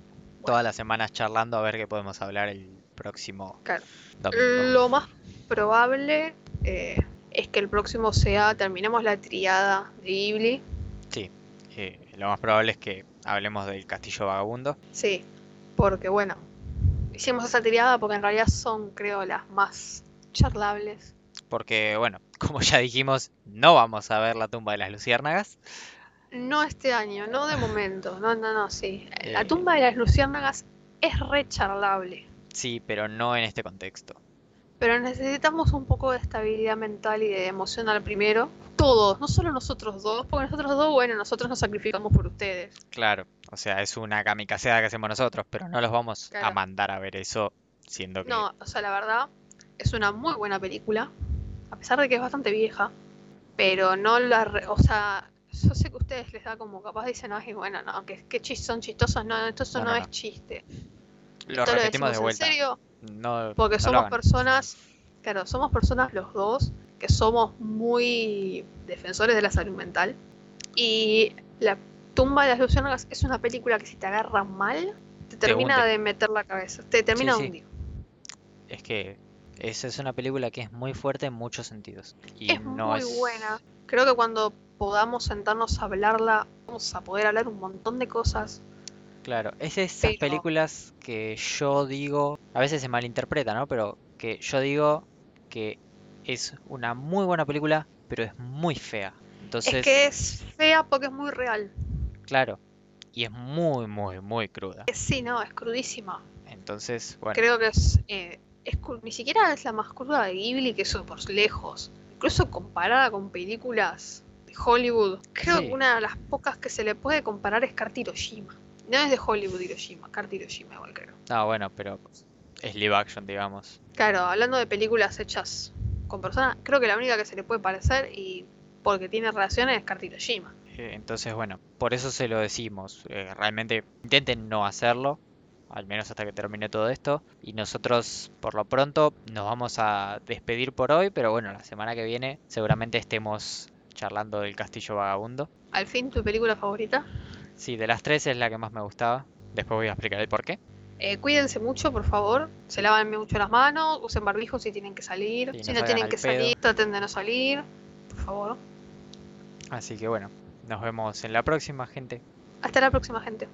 todas las semanas charlando a ver qué podemos hablar el próximo Claro. domingo. Lo más probable eh, es que el próximo sea, terminemos la triada de Ghibli, Sí, eh, lo más probable es que hablemos del Castillo Vagabundo. sí, porque bueno, hicimos esa triada porque en realidad son creo las más charlables. Porque, bueno, [LAUGHS] como ya dijimos, no vamos a ver la tumba de las luciérnagas. No este año, no de momento, no, no, no, sí. La tumba de las luciérnagas es re charlable. Sí, pero no en este contexto. Pero necesitamos un poco de estabilidad mental y de emocional primero. Todos, no solo nosotros dos, porque nosotros dos, bueno, nosotros nos sacrificamos por ustedes. Claro, o sea, es una kamikazea que hacemos nosotros, pero no los vamos a mandar a ver eso, siendo que... No, o sea, la verdad, es una muy buena película, a pesar de que es bastante vieja, pero no la... re- o sea, yo sé que a ustedes les da como capaz dicen, ay, bueno, no, que, que chis- son chistosos, no, esto eso No, no, no, es chiste. Lo lo repetimos de vuelta. en serio, No, porque no somos personas, claro, somos personas los dos que somos muy defensores de la salud mental. Y La tumba de las luciérnagas es una película que si te agarra mal, te termina hunde. de meter la cabeza, te termina Sí, hundir. Es que esa es una película que es muy fuerte en muchos sentidos. Y Es no muy es... buena. Creo que cuando podamos sentarnos a hablarla, vamos a poder hablar un montón de cosas. Claro, es esas Pero- películas que yo digo, a veces se malinterpreta, ¿no? Pero que yo digo que es una muy buena película, pero es muy fea. Entonces, Es que es fea porque es muy real. claro, y es muy, muy, muy cruda. Eh, Sí, no, es crudísima. Entonces, bueno, Creo que es, eh, es ni siquiera es la más cruda de Ghibli, que eso por lejos. Incluso comparada con películas de Hollywood, creo Sí. que una de las pocas que se le puede comparar es Cart Hiroshima. No es de Hollywood Hiroshima, Cart Hiroshima igual creo. no, bueno, pero es live action, digamos. Claro, hablando de películas hechas con personas, creo que la única que se le puede parecer y porque tiene relaciones es Cart Hiroshima. Eh, Entonces, bueno, por eso se lo decimos. eh, realmente intenten no hacerlo, al menos hasta que termine todo esto. Y nosotros, por lo pronto, nos vamos a despedir por hoy, pero bueno, la semana que viene seguramente estemos charlando del Castillo Vagabundo. Al fin, ¿tu película favorita? Sí, de las tres es la que más me gustaba. Después voy a explicar el por qué. Eh, cuídense mucho, por favor. Se lavan mucho las manos, usen barbijo si tienen que salir. Sí, si no tienen que pedo. salir, traten de no salir. Por favor. Así que bueno, nos vemos en la próxima, gente. Hasta la próxima, gente.